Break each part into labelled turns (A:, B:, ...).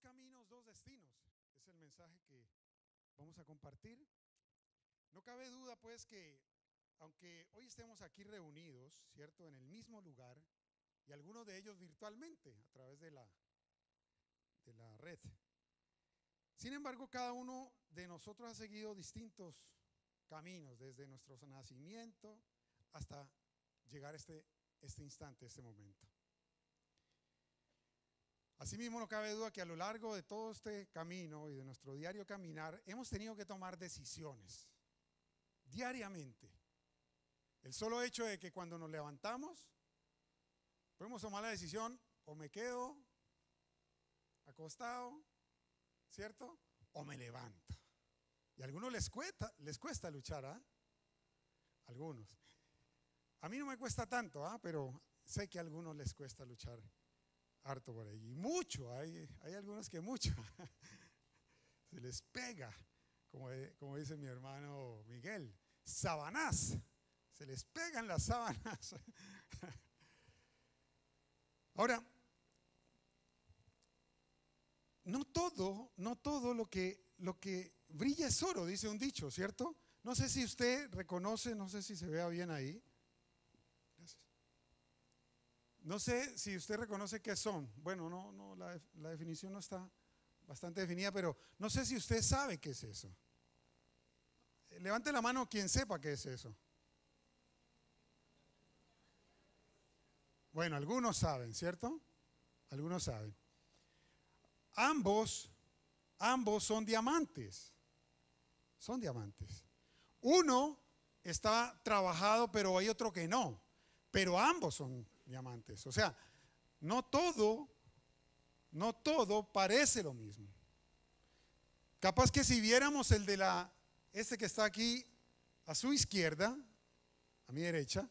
A: Caminos, dos destinos. Es el mensaje que vamos a compartir. No cabe duda pues que aunque hoy estemos aquí reunidos, ¿cierto? En el mismo lugar y algunos de ellos virtualmente a través de la, de la red. Sin embargo, cada uno de nosotros ha seguido distintos caminos desde nuestro nacimiento hasta llegar a este, este instante, este momento. Asimismo, no cabe duda que a lo largo de todo este camino y de nuestro diario caminar, hemos tenido que tomar decisiones diariamente. El solo hecho de que cuando nos levantamos, podemos tomar la decisión, o me quedo acostado, ¿cierto? O me levanto. Y a algunos les cuesta, les cuesta luchar, ¿ah? Algunos. A mí no me cuesta tanto, ¿ah? Pero sé que a algunos les cuesta luchar harto por ahí. Y mucho, hay, hay algunos que mucho. Se les pega, como, como dice mi hermano Miguel, sabanás. Se les pegan las sábanas. Ahora, no todo, no todo lo que, lo que brilla es oro, dice un dicho, ¿cierto? No sé si usted reconoce, no sé si se vea bien ahí. No sé si usted reconoce qué son. Bueno, no, no, la, definición no está bastante definida, pero no sé si usted sabe qué es eso. Levante la mano quien sepa qué es eso. Bueno, algunos saben, ¿cierto? Algunos saben. Ambos, ambos son diamantes. Son diamantes. Uno está trabajado, pero hay otro que no. Pero ambos son diamantes. O sea, no todo, no todo parece lo mismo. Capaz que si viéramos el de la, este que está aquí a su izquierda, a mi derecha,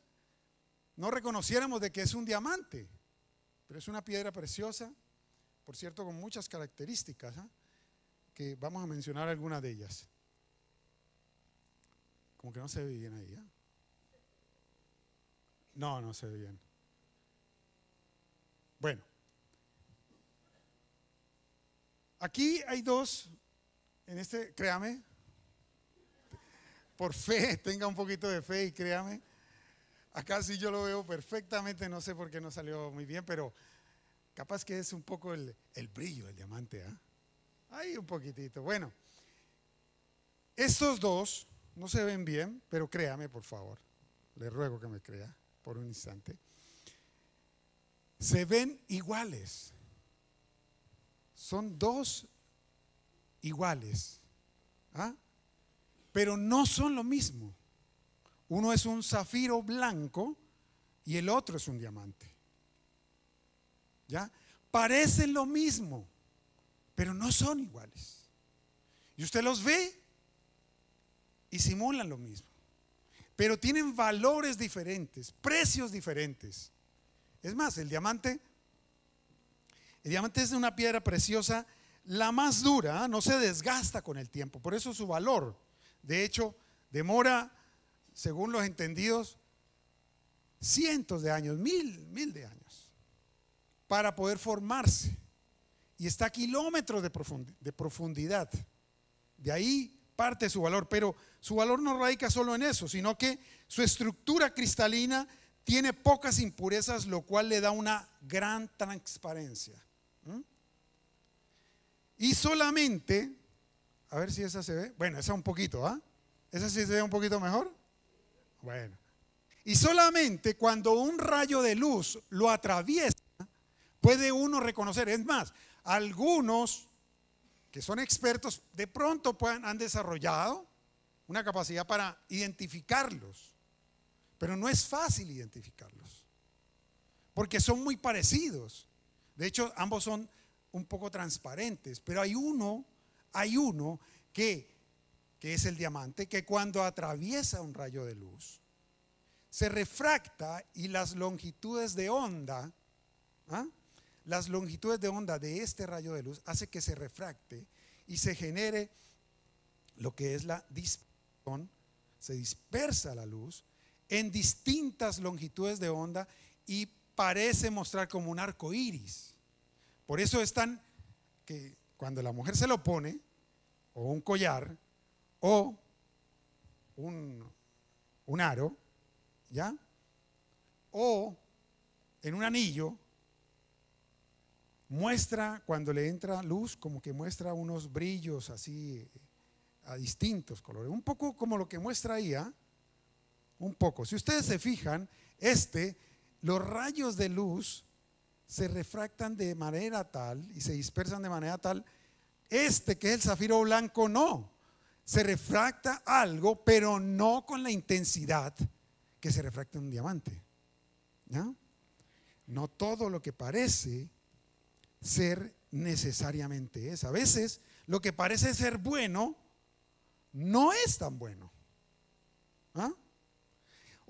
A: no reconociéramos de que es un diamante, pero es una piedra preciosa, por cierto, con muchas características, ¿ah? que vamos a mencionar algunas de ellas. Como que no se ve bien ahí. ¿eh? No, no se ve bien. Bueno, aquí hay dos, en este, créame, por fe, tenga un poquito de fe y créame, Acá sí yo lo veo perfectamente, no sé por qué no salió muy bien, pero capaz que es un poco el, brillo del diamante. ¿ah? Ahí un poquitito. Bueno, estos dos no se ven bien, pero créame por favor. Le ruego que me crea por un instante. Se ven iguales. Son dos iguales. ¿ah? Pero no son lo mismo. Uno es un zafiro blanco y el otro es un diamante. ¿Ya? Parecen lo mismo, pero no son iguales. Y usted los ve y simulan lo mismo. Pero tienen valores diferentes, precios diferentes. Es más, el diamante, el diamante es una piedra preciosa, la más dura, no se desgasta con el tiempo, por eso su valor. De hecho, demora según los entendidos, cientos de años, mil, mil de años, para poder formarse. Y está a kilómetros de profundidad. De ahí parte su valor, pero su valor no radica solo en eso, sino que su estructura cristalina tiene pocas impurezas, lo cual le da una gran transparencia. Y solamente, a ver si esa se ve, bueno, esa un poquito, ¿ah? ¿Esa sí se ve un poquito mejor? Bueno. Y solamente cuando un rayo de luz lo atraviesa, puede uno reconocer. Es más, algunos que son expertos de pronto han desarrollado una capacidad para identificarlos. Pero no es fácil identificarlos. Porque son muy parecidos. De hecho, ambos son un poco transparentes. Pero hay uno, hay uno que que es el diamante, que cuando atraviesa un rayo de luz, se refracta y las longitudes de onda, ¿ah? las longitudes de onda de este rayo de luz hace que se refracte y se genere lo que es la dispersión, se dispersa la luz en distintas longitudes de onda y parece mostrar como un arco iris. Por eso es tan que cuando la mujer se lo pone, o un collar, o un, un aro, ¿ya? O en un anillo, muestra, cuando le entra luz, como que muestra unos brillos así a distintos colores. Un poco como lo que muestra ahí, ¿ah? Un poco. Si ustedes se fijan, este, los rayos de luz se refractan de manera tal y se dispersan de manera tal. Este, que es el zafiro blanco, no. Se refracta algo, pero no con la intensidad que se refracta un diamante. ¿no? No todo lo que parece ser necesariamente es. A veces lo que parece ser bueno no es tan bueno. ¿Ah?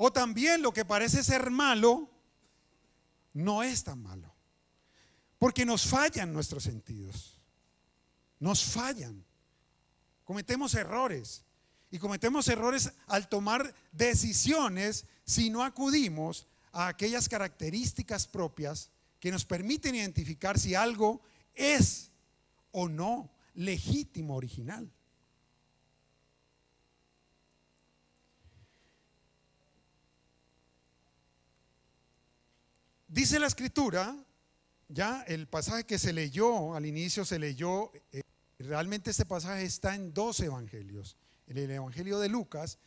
A: O también lo que parece ser malo no es tan malo. Porque nos fallan nuestros sentidos. Nos fallan. Cometemos errores. Y cometemos errores al tomar decisiones si no acudimos a aquellas características propias que nos permiten identificar si algo es o no legítimo original. Dice la escritura, ya el pasaje que se leyó, al inicio se leyó, eh, realmente este pasaje está en dos evangelios, en el evangelio de Lucas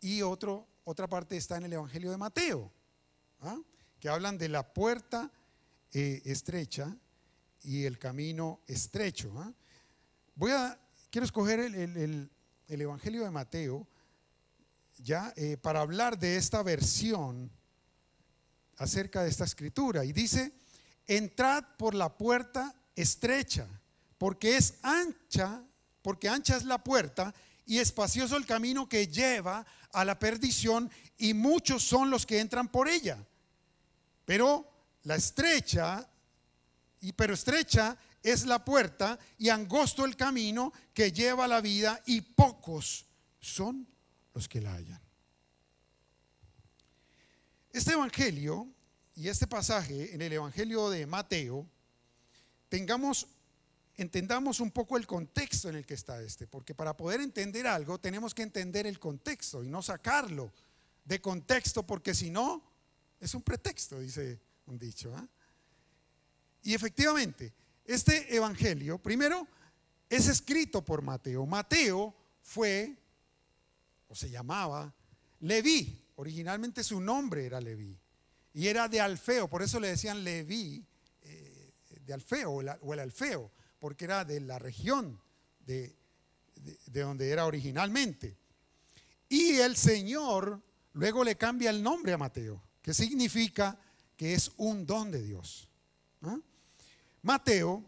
A: y otro, otra parte está en el evangelio de Mateo, ¿ah? que hablan de la puerta eh, estrecha y el camino estrecho. ¿ah? Voy a, quiero escoger el, Evangelio de Mateo, ya, eh, para hablar de esta versión acerca de esta escritura. Y dice, entrad por la puerta estrecha, porque es ancha, porque ancha es la puerta y espacioso el camino que lleva a la perdición y muchos son los que entran por ella. Pero la estrecha, y pero estrecha es la puerta y angosto el camino que lleva a la vida y pocos son los que la hallan. Este evangelio y este pasaje en el evangelio de Mateo, tengamos entendamos un poco el contexto en el que está este, porque para poder entender algo tenemos que entender el contexto y no sacarlo de contexto, porque si no, es un pretexto, dice un dicho. ¿ah? Y efectivamente, este evangelio, primero, es escrito por Mateo. Mateo fue, o se llamaba, Leví. Originalmente su nombre era Leví. Y era de Alfeo, por eso le decían Leví, eh, de Alfeo, o, el Alfeo, porque era de la región de, de donde era originalmente. Y el Señor luego le cambia el nombre a Mateo, que significa que es un don de Dios. Mateo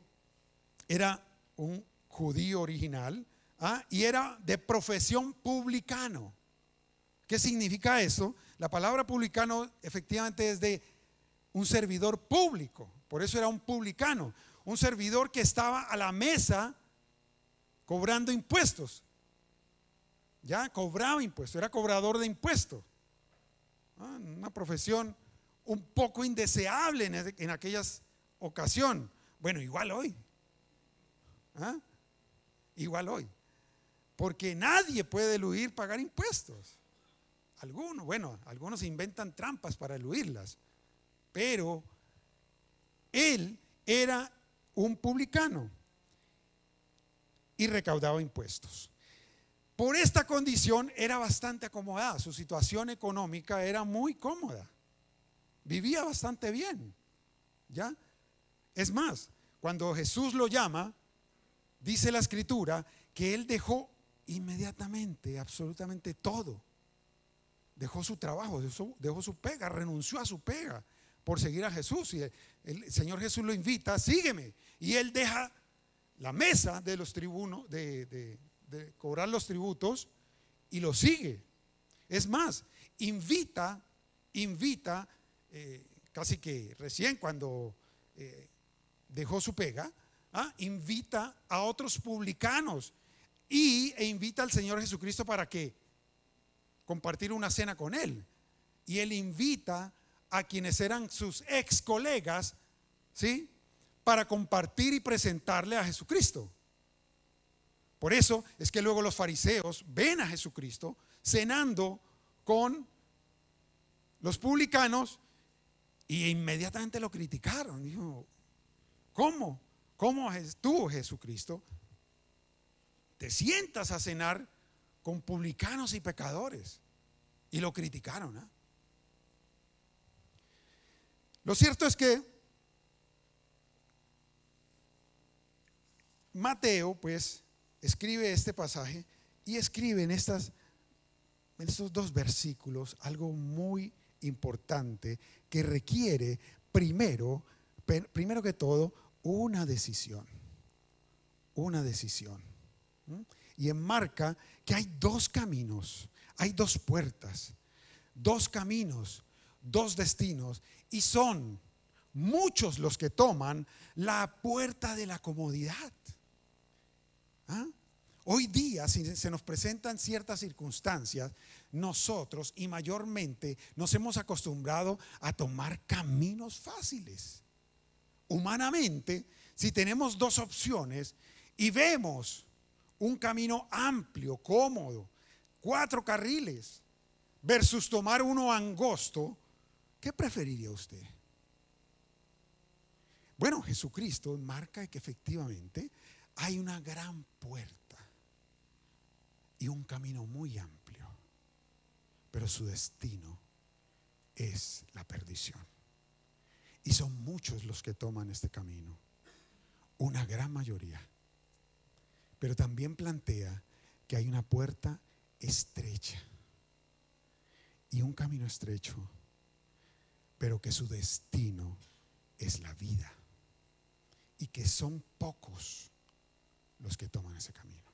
A: era un judío original ¿ah? y era de profesión publicano. ¿Qué significa eso? La palabra publicano efectivamente es de un servidor público, por eso era un publicano, un servidor que estaba a la mesa cobrando impuestos. Ya cobraba impuestos, era cobrador de impuestos. ¿Ah? Una profesión un poco indeseable en, aquellas ocasión. Bueno, igual hoy. ¿Ah? Igual hoy. Porque nadie puede eludir pagar impuestos. Algunos, bueno, algunos inventan trampas para eludirlas. Pero él era un publicano y recaudaba impuestos. Por esta condición era bastante acomodada, su situación económica era muy cómoda vivía bastante bien. ¿Ya? Es más, cuando Jesús lo llama, dice la escritura que él dejó inmediatamente, absolutamente todo. Dejó su trabajo, dejó, su pega, renunció a su pega por seguir a Jesús. Y el, Señor Jesús lo invita, sígueme. Y él deja la mesa de los tribunos, de, de cobrar los tributos, y lo sigue. Es más, invita, invita eh, casi que recién cuando eh, dejó su pega, ¿ah? invita a otros publicanos y, e invita al Señor Jesucristo para que compartir una cena con él. Y él invita a quienes eran sus ex colegas, ¿sí? para compartir y presentarle a Jesucristo. Por eso es que luego los fariseos ven a Jesucristo cenando con los publicanos y inmediatamente lo criticaron. Dijo, ¿cómo? ¿Cómo tú, Jesucristo, te sientas a cenar con publicanos y pecadores? Y lo criticaron. ¿ah? Lo cierto es que Mateo, pues, escribe este pasaje y escribe en, estos dos versículos algo muy importante que requiere primero, primero que todo, una decisión. Una decisión. Y enmarca que hay dos caminos, hay dos puertas, dos caminos, dos destinos, y son muchos los que toman la puerta de la comodidad. ¿Ah? Hoy día, si se nos presentan ciertas circunstancias, nosotros y mayormente nos hemos acostumbrado a tomar caminos fáciles. Humanamente, si tenemos dos opciones y vemos un camino amplio, cómodo, cuatro carriles, versus tomar uno angosto, ¿qué preferiría usted? Bueno, Jesucristo marca que efectivamente hay una gran puerta y un camino muy amplio, pero su destino es la perdición. Y son muchos los que toman este camino, una gran mayoría. Pero también plantea que hay una puerta estrecha y un camino estrecho, pero que su destino es la vida y que son pocos los que toman ese camino.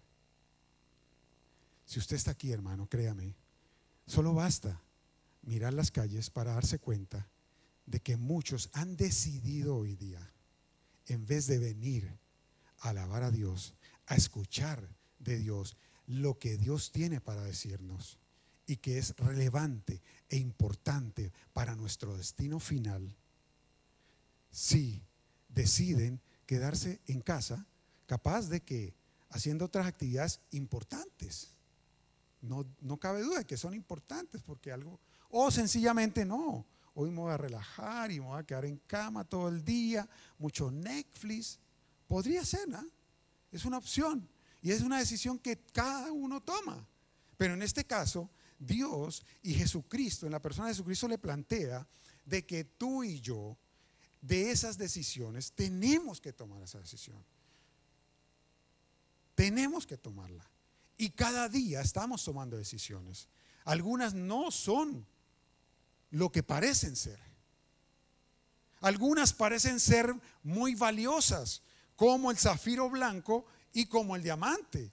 A: Si usted está aquí, hermano, créame, solo basta mirar las calles para darse cuenta de que muchos han decidido hoy día, en vez de venir a alabar a Dios, a escuchar de Dios lo que Dios tiene para decirnos y que es relevante e importante para nuestro destino final, si deciden quedarse en casa, capaz de que haciendo otras actividades importantes. No, cabe duda de que son importantes porque algo, o sencillamente no, hoy me voy a relajar y me voy a quedar en cama todo el día, mucho Netflix, podría ser, ¿no? Es una opción y es una decisión que cada uno toma. Pero en este caso, Dios y Jesucristo, en la persona de Jesucristo le plantea de que tú y yo, de esas decisiones, tenemos que tomar esa decisión. Tenemos que tomarla. Y cada día estamos tomando decisiones. Algunas no son lo que parecen ser. Algunas parecen ser muy valiosas, como el zafiro blanco y como el diamante.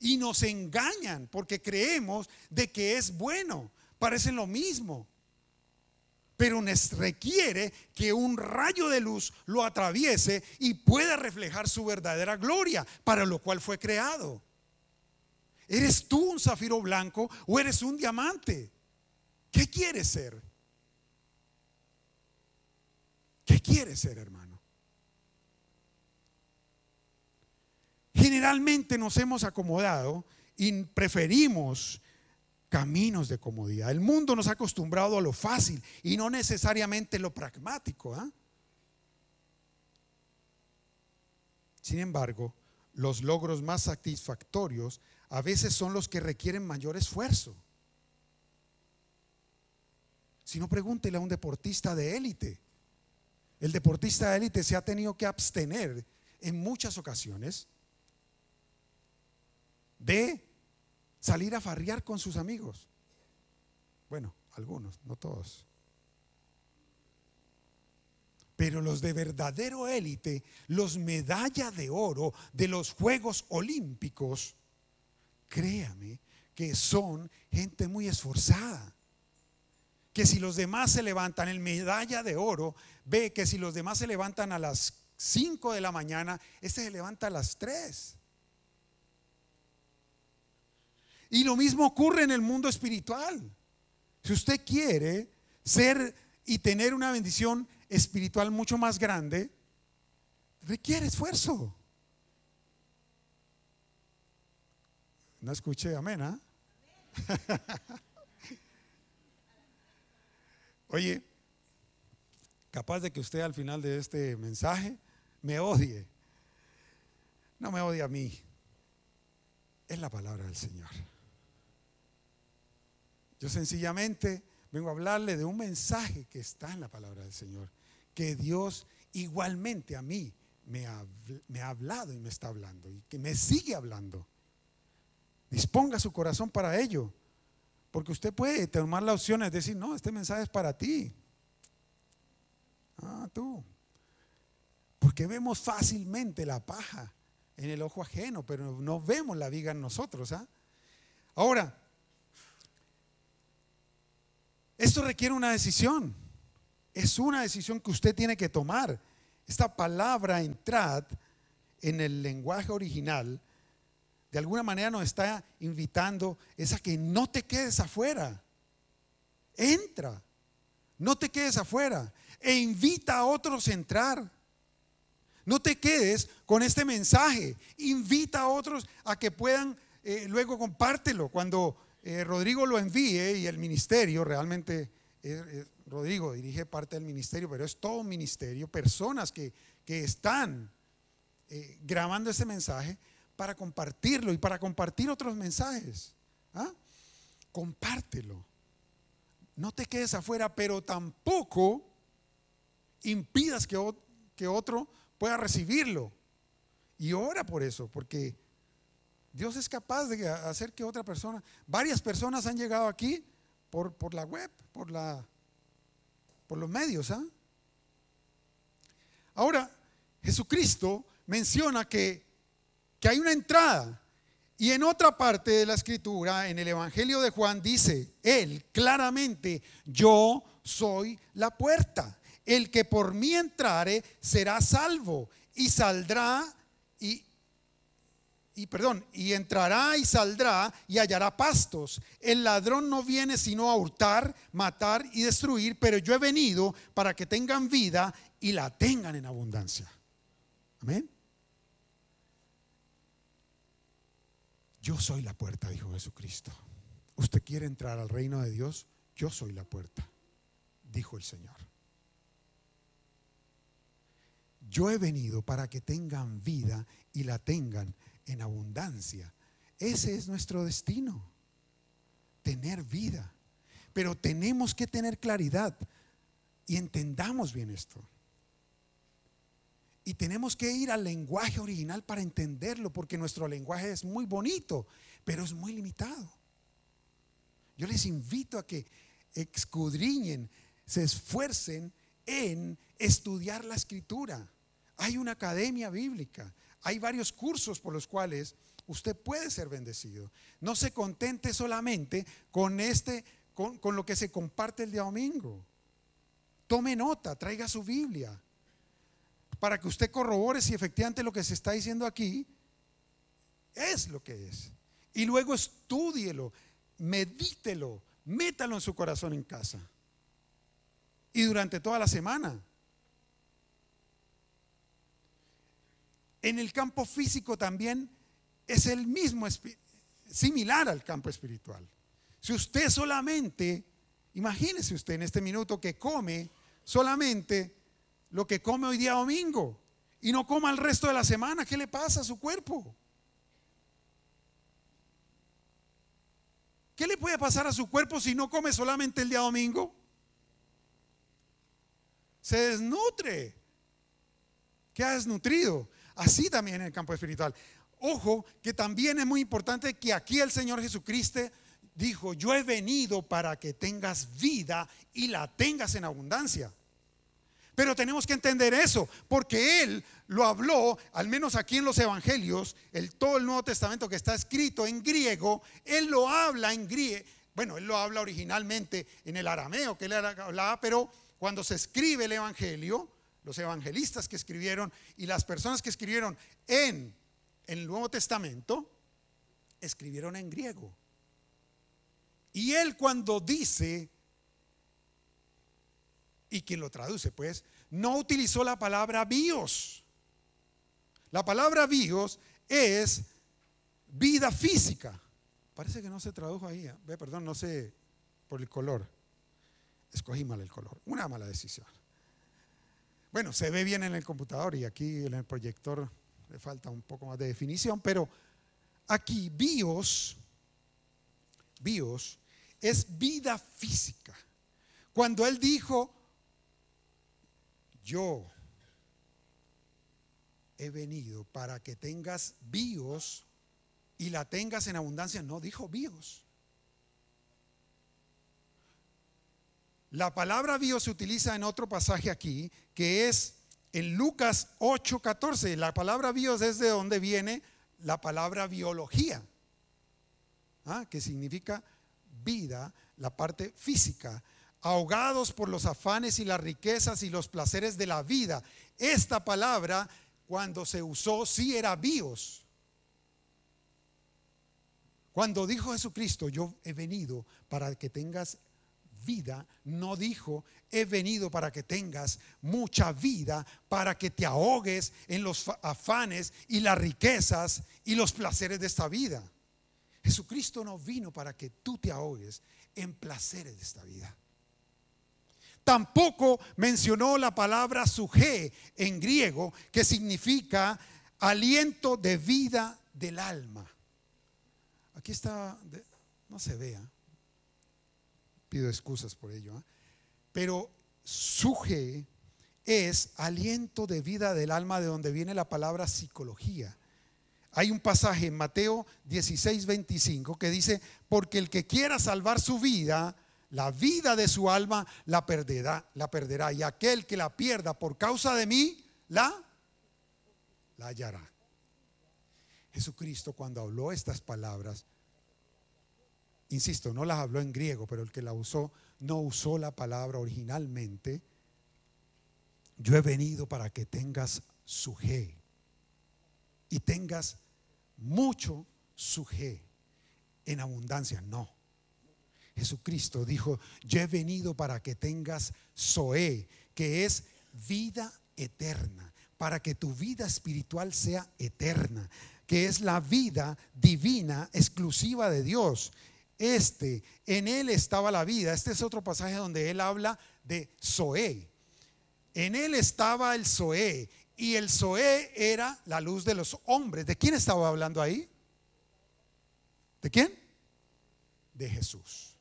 A: Y nos engañan porque creemos de que es bueno. Parecen lo mismo. Pero nos requiere que un rayo de luz lo atraviese y pueda reflejar su verdadera gloria, para lo cual fue creado. ¿Eres tú un zafiro blanco o eres un diamante? ¿Qué quieres ser? ¿Qué quieres ser, hermano? Generalmente nos hemos acomodado y preferimos caminos de comodidad. El mundo nos ha acostumbrado a lo fácil y no necesariamente lo pragmático. ¿ah? Sin embargo, los logros más satisfactorios a veces son los que requieren mayor esfuerzo. Si no, pregúntele a un deportista de élite. El deportista de élite se ha tenido que abstener en muchas ocasiones de salir a farrear con sus amigos. Bueno, algunos, no todos. Pero los de verdadero élite, los medalla de oro de los Juegos Olímpicos, créame que son gente muy esforzada. Que si los demás se levantan en medalla de oro, ve que si los demás se levantan a las 5 de la mañana, este se levanta a las 3. Y lo mismo ocurre en el mundo espiritual. Si usted quiere ser y tener una bendición espiritual mucho más grande, requiere esfuerzo. No escuché, amén, ¿ah? Oye, capaz de que usted al final de este mensaje me odie. No me odia a mí. Es la palabra del Señor. Yo sencillamente vengo a hablarle de un mensaje que está en la palabra del Señor. Que Dios igualmente a mí me ha, hablado y me está hablando. Y que me sigue hablando. Disponga su corazón para ello. Porque usted puede tomar la opción de decir, no, este mensaje es para ti. Ah, tú. Porque vemos fácilmente la paja en el ojo ajeno, pero no vemos la viga en nosotros. ¿ah? Ahora, esto requiere una decisión. Es una decisión que usted tiene que tomar. Esta palabra entrad en el lenguaje original de alguna manera nos está invitando es a que no te quedes afuera. Entra, no te quedes afuera e invita a otros a entrar. No te quedes con este mensaje, invita a otros a que puedan, eh, luego compártelo. Cuando eh, Rodrigo lo envíe y el ministerio, realmente eh, Rodrigo dirige parte del ministerio, pero es todo un ministerio, personas que, que están grabando este mensaje para compartirlo y para compartir otros mensajes. ¿ah? Compártelo. No te quedes afuera, pero tampoco impidas que, que otro pueda recibirlo. Y ora por eso, porque Dios es capaz de hacer que otra persona, varias personas han llegado aquí por, la web, por los medios. ¿ah? Ahora, Jesucristo menciona que que hay una entrada. Y en otra parte de la escritura, en el Evangelio de Juan, dice, él claramente, yo soy la puerta. El que por mí entrare será salvo y saldrá y, y perdón, y entrará y saldrá y hallará pastos. El ladrón no viene sino a hurtar, matar y destruir, pero yo he venido para que tengan vida y la tengan en abundancia. Amén. Yo soy la puerta, dijo Jesucristo. ¿Usted quiere entrar al reino de Dios? Yo soy la puerta, dijo el Señor. Yo he venido para que tengan vida y la tengan en abundancia. Ese es nuestro destino, tener vida. Pero tenemos que tener claridad y entendamos bien esto. Y tenemos que ir al lenguaje original para entenderlo, porque nuestro lenguaje es muy bonito, pero es muy limitado. Yo les invito a que escudriñen, se esfuercen en estudiar la escritura. Hay una academia bíblica, hay varios cursos por los cuales usted puede ser bendecido. No se contente solamente con este, con, lo que se comparte el día domingo. Tome nota, traiga su Biblia para que usted corrobore si efectivamente lo que se está diciendo aquí es lo que es. Y luego estúdielo, medítelo, métalo en su corazón en casa. Y durante toda la semana. En el campo físico también es el mismo, similar al campo espiritual. Si usted solamente, imagínese usted en este minuto que come solamente lo que come hoy día domingo y no coma el resto de la semana, ¿qué le pasa a su cuerpo? ¿Qué le puede pasar a su cuerpo si no come solamente el día domingo? Se desnutre. ha desnutrido. Así también en el campo espiritual. Ojo, que también es muy importante que aquí el Señor Jesucristo dijo, yo he venido para que tengas vida y la tengas en abundancia. Pero tenemos que entender eso, porque Él lo habló, al menos aquí en los Evangelios, el, todo el Nuevo Testamento que está escrito en griego, Él lo habla en griego. Bueno, Él lo habla originalmente en el arameo que Él hablaba, pero cuando se escribe el Evangelio, los evangelistas que escribieron y las personas que escribieron en el Nuevo Testamento, escribieron en griego. Y Él cuando dice y quien lo traduce, pues, no utilizó la palabra bios, La palabra bios es vida física. Parece que no se tradujo ahí. ¿eh? Perdón, no sé por el color. Escogí mal el color. Una mala decisión. Bueno, se ve bien en el computador y aquí en el proyector le falta un poco más de definición, pero aquí bios, bios es vida física. Cuando él dijo, yo he venido para que tengas bios y la tengas en abundancia, no dijo bios. La palabra bios se utiliza en otro pasaje aquí, que es en Lucas 8:14. La palabra bios es de donde viene la palabra biología, ¿ah? que significa vida, la parte física, ahogados por los afanes y las riquezas y los placeres de la vida. Esta palabra, cuando se usó, sí era bios. Cuando dijo Jesucristo, yo he venido para que tengas vida, no dijo, he venido para que tengas mucha vida, para que te ahogues en los afanes y las riquezas y los placeres de esta vida. Jesucristo no vino para que tú te ahogues en placeres de esta vida. Tampoco mencionó la palabra suje en griego, que significa aliento de vida del alma. Aquí está, no se vea, pido excusas por ello, ¿eh? pero suje es aliento de vida del alma de donde viene la palabra psicología. Hay un pasaje en Mateo 16, 25 que dice, porque el que quiera salvar su vida, la vida de su alma la perderá, la perderá. Y aquel que la pierda por causa de mí, la, la hallará. Jesucristo cuando habló estas palabras, insisto, no las habló en griego, pero el que la usó no usó la palabra originalmente. Yo he venido para que tengas suje y tengas mucho suje en abundancia. No. Jesucristo dijo, yo he venido para que tengas Zoé, que es vida eterna, para que tu vida espiritual sea eterna, que es la vida divina exclusiva de Dios. Este, en él estaba la vida. Este es otro pasaje donde él habla de Zoé. En él estaba el Zoé y el Zoé era la luz de los hombres. ¿De quién estaba hablando ahí? ¿De quién? De Jesús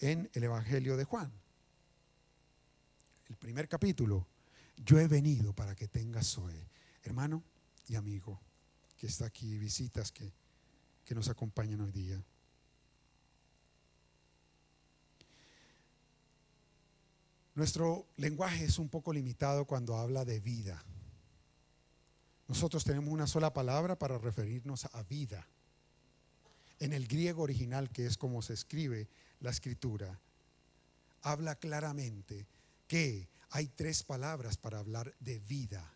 A: en el Evangelio de Juan. El primer capítulo, yo he venido para que tengas Zoe. Hermano y amigo que está aquí, visitas que, que nos acompañan hoy día. Nuestro lenguaje es un poco limitado cuando habla de vida. Nosotros tenemos una sola palabra para referirnos a vida. En el griego original, que es como se escribe, la escritura, habla claramente que hay tres palabras para hablar de vida.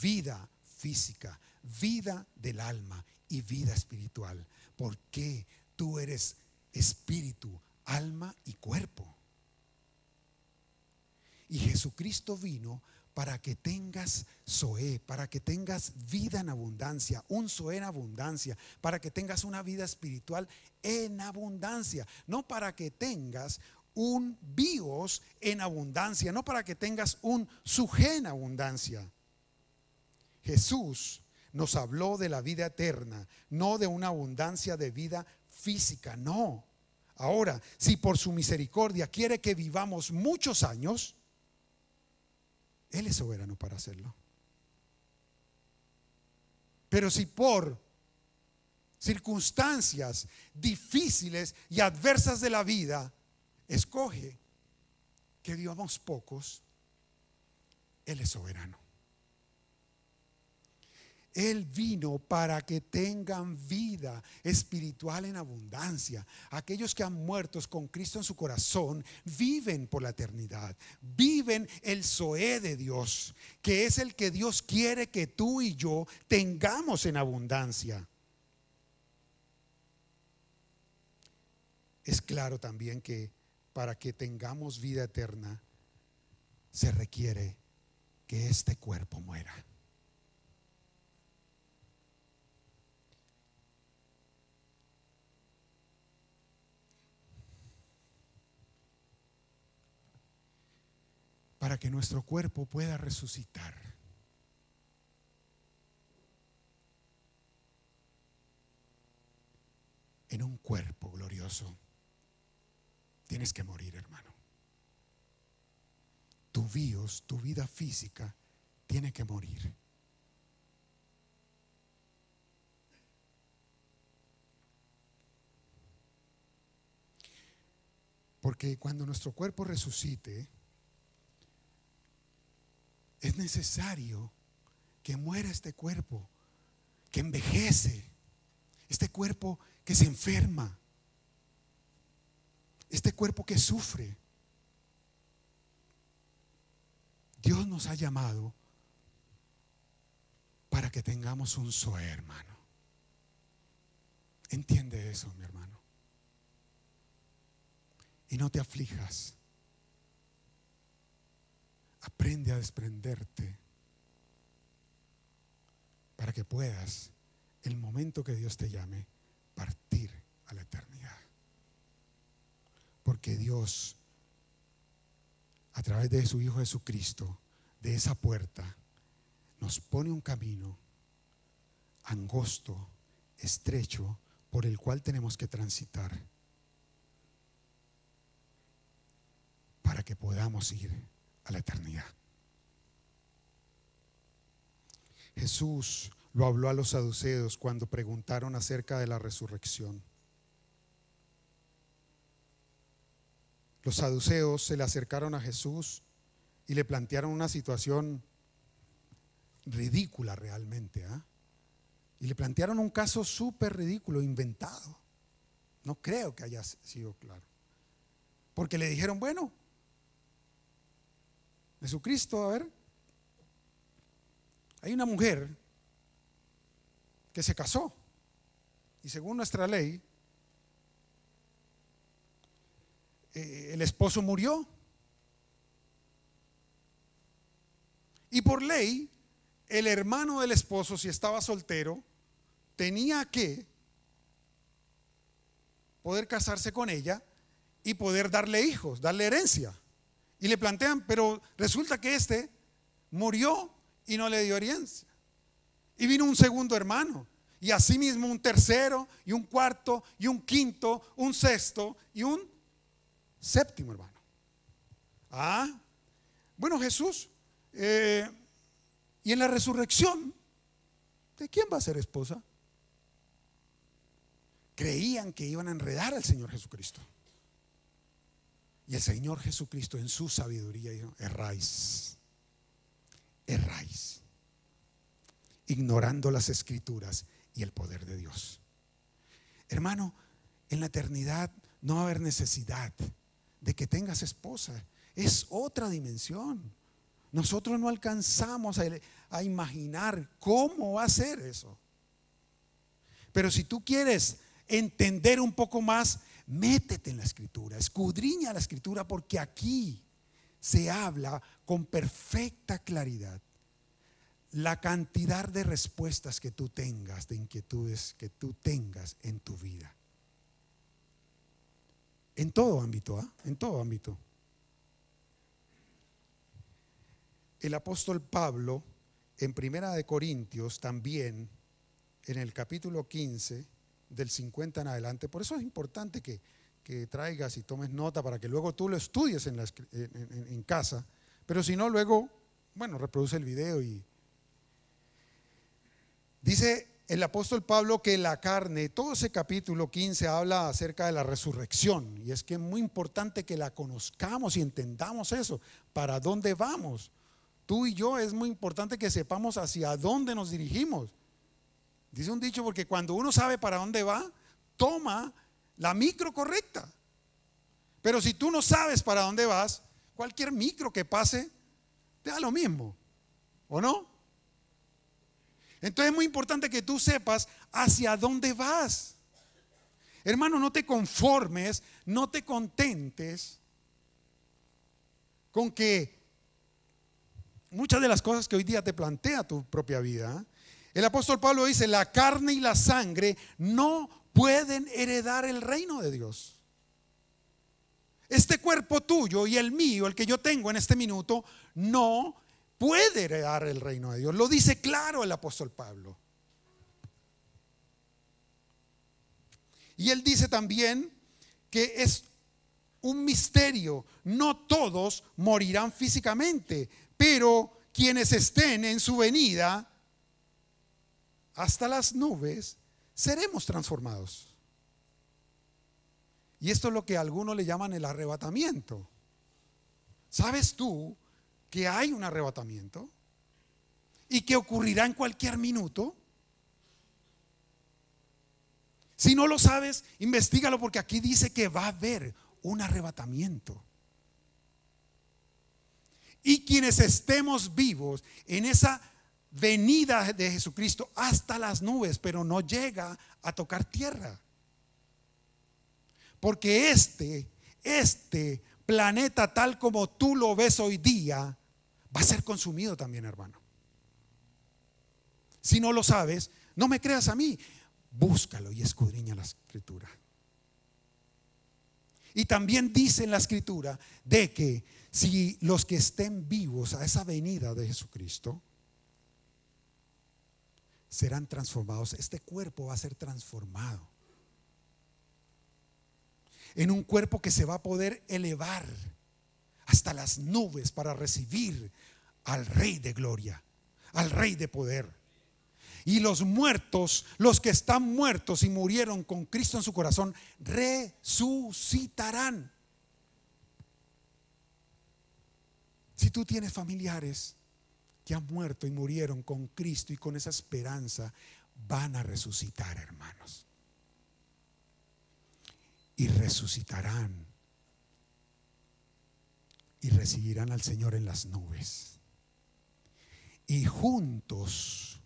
A: Vida física, vida del alma y vida espiritual. Porque tú eres espíritu, alma y cuerpo. Y Jesucristo vino para que tengas Zoé, para que tengas vida en abundancia, un Zoé en abundancia, para que tengas una vida espiritual en abundancia, no para que tengas un bios en abundancia, no para que tengas un suje en abundancia. Jesús nos habló de la vida eterna, no de una abundancia de vida física, no. Ahora, si por su misericordia quiere que vivamos muchos años, él es soberano para hacerlo. Pero si por circunstancias difíciles y adversas de la vida escoge que vivamos pocos, Él es soberano. Él vino para que tengan vida espiritual en abundancia. Aquellos que han muerto con Cristo en su corazón viven por la eternidad. Viven el Zoé de Dios, que es el que Dios quiere que tú y yo tengamos en abundancia. Es claro también que para que tengamos vida eterna se requiere que este cuerpo muera. Para que nuestro cuerpo pueda resucitar. En un cuerpo glorioso tienes que morir, hermano. Tu bios, tu vida física, tiene que morir. Porque cuando nuestro cuerpo resucite, es necesario que muera este cuerpo, que envejece, este cuerpo que se enferma, este cuerpo que sufre. Dios nos ha llamado para que tengamos un Zoe, hermano. Entiende eso, mi hermano. Y no te aflijas. Aprende a desprenderte para que puedas, el momento que Dios te llame, partir a la eternidad. Porque Dios, a través de su Hijo Jesucristo, de esa puerta, nos pone un camino angosto, estrecho, por el cual tenemos que transitar para que podamos ir a la eternidad. Jesús lo habló a los saduceos cuando preguntaron acerca de la resurrección. Los saduceos se le acercaron a Jesús y le plantearon una situación ridícula realmente. ¿ah? Y le plantearon un caso súper ridículo, inventado. No creo que haya sido claro. Porque le dijeron, bueno, Jesucristo, a ver, hay una mujer que se casó y según nuestra ley, eh, el esposo murió. Y por ley, el hermano del esposo, si estaba soltero, tenía que poder casarse con ella y poder darle hijos, darle herencia. Y le plantean, pero resulta que este murió y no le dio herencia. Y vino un segundo hermano. Y asimismo un tercero y un cuarto y un quinto, un sexto y un séptimo hermano. Ah, bueno Jesús, eh, y en la resurrección, ¿de quién va a ser esposa? Creían que iban a enredar al Señor Jesucristo. Y el Señor Jesucristo en su sabiduría dijo, erráis, erráis, ignorando las escrituras y el poder de Dios. Hermano, en la eternidad no va a haber necesidad de que tengas esposa. Es otra dimensión. Nosotros no alcanzamos a, a, imaginar cómo va a ser eso. Pero si tú quieres entender un poco más, métete en la escritura, escudriña la escritura porque aquí se habla con perfecta claridad. La cantidad de respuestas que tú tengas, de inquietudes que tú tengas en tu vida. En todo ámbito, ¿ah? en todo ámbito. El apóstol Pablo, en Primera de Corintios, también, en el capítulo 15, del 50 en adelante. Por eso es importante que, traigas y tomes nota para que luego tú lo estudies en, en, casa. Pero si no, luego, bueno, reproduce el video y... Dice el apóstol Pablo que la carne, todo ese capítulo 15 habla acerca de la resurrección. Y es que es muy importante que la conozcamos y entendamos eso. ¿Para dónde vamos? Tú y yo es muy importante que sepamos hacia dónde nos dirigimos. Dice un dicho porque cuando uno sabe para dónde va, toma la micro correcta. Pero si tú no sabes para dónde vas, cualquier micro que pase, te da lo mismo. ¿O no? Entonces es muy importante que tú sepas hacia dónde vas. Hermano, no te conformes, no te contentes con que muchas de las cosas que hoy día te plantea tu propia vida, el apóstol Pablo dice, la carne y la sangre no pueden heredar el reino de Dios. este cuerpo tuyo y el mío, el que yo tengo en este minuto, no puede heredar el reino de Dios. Lo dice claro el apóstol Pablo. Y él dice también que es un misterio. No todos morirán físicamente, pero quienes estén en su venida hasta las nubes, seremos transformados. Y esto es lo que algunos le llaman el arrebatamiento. ¿Sabes tú que hay un arrebatamiento? Y que ocurrirá en cualquier minuto. Si no lo sabes, investigalo porque aquí dice que va a haber un arrebatamiento. Y quienes estemos vivos en esa venida de Jesucristo hasta las nubes, pero no llega a tocar tierra. Porque este, este planeta tal como tú lo ves hoy día, va a ser consumido también, hermano. Si no lo sabes, no me creas a mí, búscalo y escudriña la escritura. Y también dice en la escritura de que si los que estén vivos a esa venida de Jesucristo serán transformados, este cuerpo va a ser transformado en un cuerpo que se va a poder elevar hasta las nubes para recibir al Rey de gloria, al Rey de poder. Y los muertos, los que están muertos y murieron con Cristo en su corazón, resucitarán. Si tú tienes familiares que han muerto y murieron con Cristo y con esa esperanza, van a resucitar, hermanos. Y resucitarán. Y recibirán al Señor en las nubes. Y juntos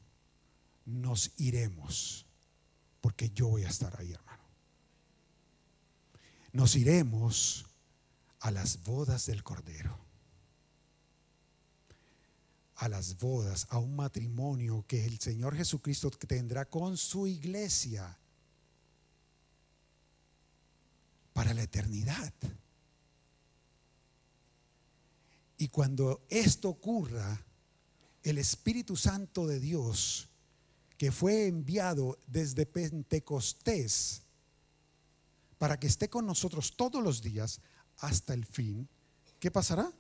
A: nos iremos. Porque yo voy a estar ahí, hermano. Nos iremos a las bodas del Cordero a las bodas, a un matrimonio que el Señor Jesucristo tendrá con su iglesia para la eternidad. Y cuando esto ocurra, el Espíritu Santo de Dios, que fue enviado desde Pentecostés, para que esté con nosotros todos los días hasta el fin, ¿qué pasará?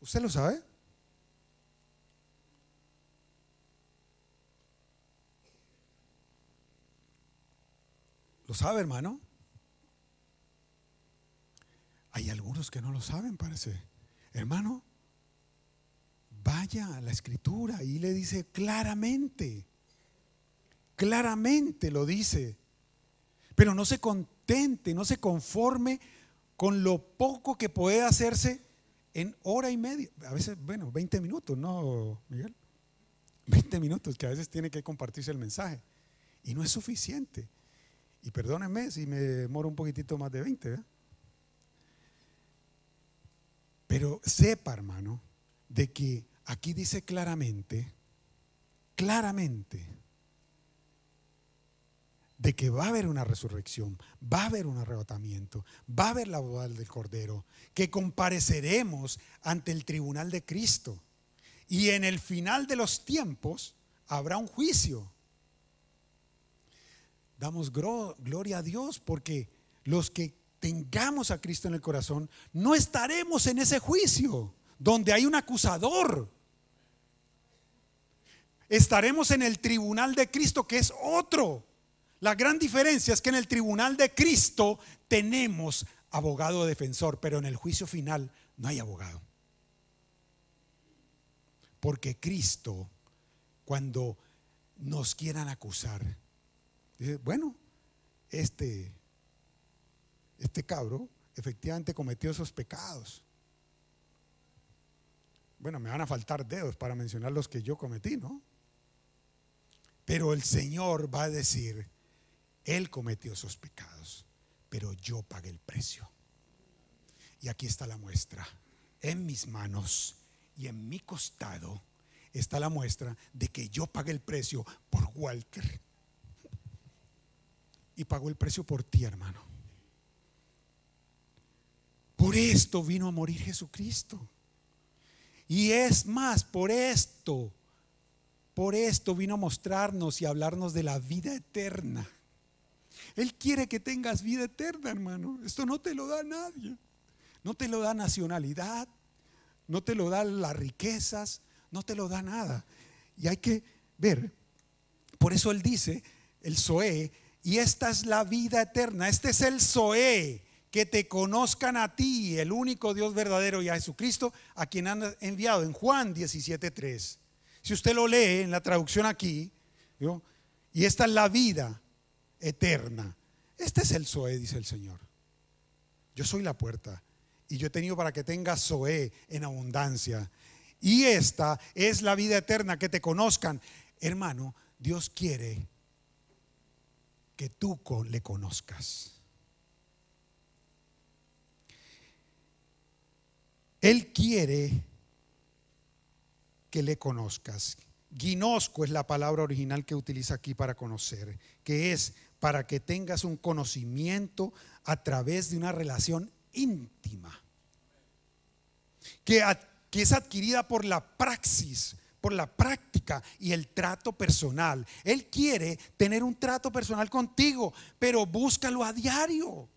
A: ¿Usted lo sabe? ¿Lo sabe, hermano? Hay algunos que no lo saben, parece. Hermano, vaya a la escritura y le dice claramente, claramente lo dice. Pero no se contente, no se conforme con lo poco que puede hacerse en hora y media. A veces, bueno, 20 minutos, ¿no, Miguel? 20 minutos que a veces tiene que compartirse el mensaje. Y no es suficiente. Y perdónenme si me demoro un poquitito más de 20. Pero sepa, hermano, de que aquí dice claramente, claramente, de que va a haber una resurrección, va a haber un arrebatamiento, va a haber la boda del Cordero, que compareceremos ante el tribunal de Cristo. Y en el final de los tiempos habrá un juicio damos gloria a Dios porque los que tengamos a Cristo en el corazón, no estaremos en ese juicio donde hay un acusador. Estaremos en el tribunal de Cristo, que es otro. La gran diferencia es que en el tribunal de Cristo tenemos abogado defensor, pero en el juicio final no hay abogado. Porque Cristo, cuando nos quieran acusar, Dice, bueno, este, este cabro efectivamente cometió esos pecados. Bueno, me van a faltar dedos para mencionar los que yo cometí, ¿no? Pero el Señor va a decir, Él cometió esos pecados, pero yo pagué el precio. Y aquí está la muestra. En mis manos y en mi costado está la muestra de que yo pagué el precio por Walter y pagó el precio por ti, hermano. Por esto vino a morir Jesucristo. Y es más, por esto, por esto vino a mostrarnos y hablarnos de la vida eterna. Él quiere que tengas vida eterna, hermano. Esto no te lo da nadie. No te lo da nacionalidad, no te lo da las riquezas, no te lo da nada. Y hay que ver, por eso él dice, el Zoé, y esta es la vida eterna, este es el Zoé, que te conozcan a ti, el único Dios verdadero y a Jesucristo, a quien han enviado en Juan 17.3. Si usted lo lee en la traducción aquí, y esta es la vida eterna. Este es el Zoé, dice el Señor. Yo soy la puerta y yo he tenido para que tengas Zoé en abundancia. Y esta es la vida eterna, que te conozcan. Hermano, Dios quiere que tú le conozcas. Él quiere que le conozcas. Ginosco es la palabra original que utiliza aquí para conocer, que es para que tengas un conocimiento a través de una relación íntima, que, que es adquirida por la praxis, por la práctica y el trato personal. Él quiere tener un trato personal contigo, pero búscalo a diario.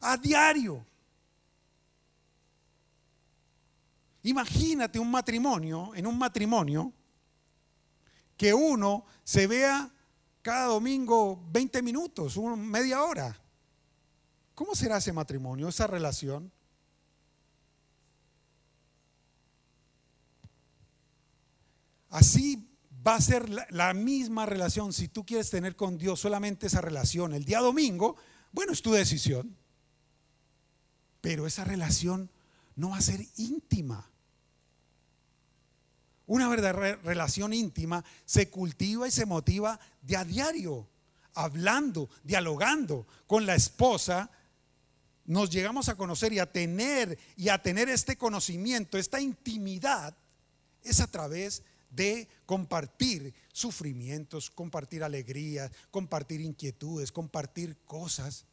A: A diario. Imagínate un matrimonio, en un matrimonio, que uno se vea cada domingo 20 minutos, media hora. ¿Cómo será ese matrimonio, esa relación? Así va a ser la, misma relación. Si tú quieres tener con Dios solamente esa relación el día domingo, bueno, es tu decisión. Pero esa relación no va a ser íntima. Una verdadera relación íntima se cultiva y se motiva de a diario, hablando, dialogando con la esposa. Nos llegamos a conocer y a tener y a tener este conocimiento, esta intimidad, es a través de compartir sufrimientos, compartir alegrías, compartir inquietudes, compartir cosas.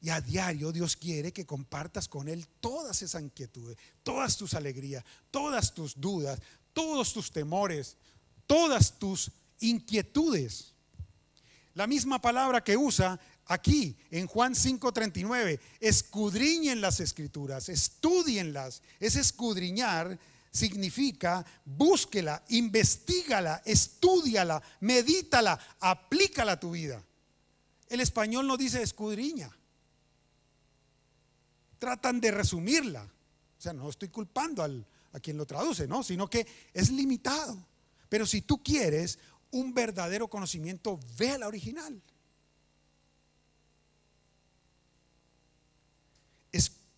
A: Y a diario Dios quiere que compartas con Él todas esas inquietudes, todas tus alegrías, todas tus dudas, todos tus temores, todas tus inquietudes. La misma palabra que usa aquí en Juan 5:39, escudriñen las escrituras, estudienlas. Es escudriñar significa búsquela, investigala, estudiala, medítala, aplícala a tu vida. El español no dice escudriña. Tratan de resumirla. O sea, no estoy culpando al, a quien lo traduce, ¿no? Sino que es limitado. Pero si tú quieres un verdadero conocimiento, ve a la original.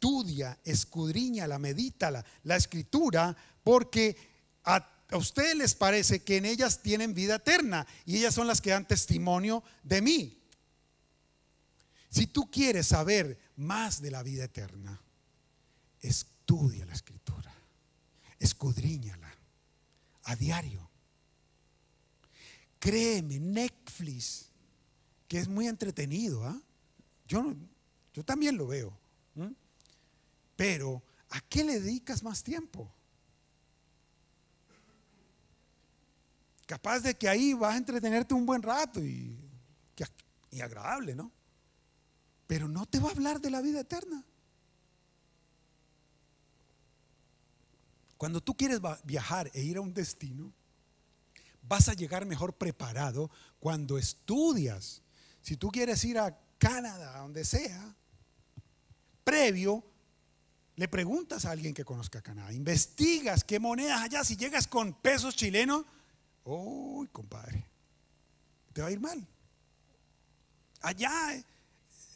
A: Estudia, escudriñala, medítala, la escritura, porque a, ustedes les parece que en ellas tienen vida eterna y ellas son las que dan testimonio de mí. Si tú quieres saber más de la vida eterna, estudia la escritura escudriñala a diario. Créeme, Netflix, que es muy entretenido, ¿ah? yo, yo también lo veo. Pero, ¿a qué le dedicas más tiempo? Capaz de que ahí vas a entretenerte un buen rato y, y agradable, ¿no? Pero no te va a hablar de la vida eterna. Cuando tú quieres viajar e ir a un destino, vas a llegar mejor preparado cuando estudias. Si tú quieres ir a Canadá, a donde sea, previo, le preguntas a alguien que conozca Canadá, investigas qué monedas allá, si llegas con pesos chilenos, uy, compadre, te va a ir mal. Allá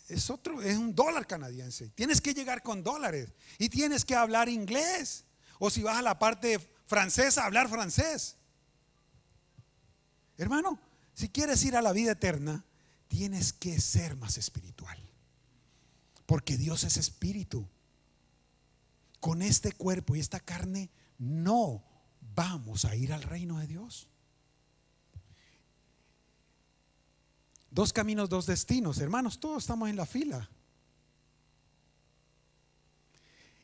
A: es otro, es un dólar canadiense. Tienes que llegar con dólares y tienes que hablar inglés. O si vas a la parte francesa, hablar francés. Hermano, si quieres ir a la vida eterna, tienes que ser más espiritual. Porque Dios es espíritu. Con este cuerpo y esta carne no vamos a ir al reino de Dios. Dos caminos, dos destinos. Hermanos, todos estamos en la fila.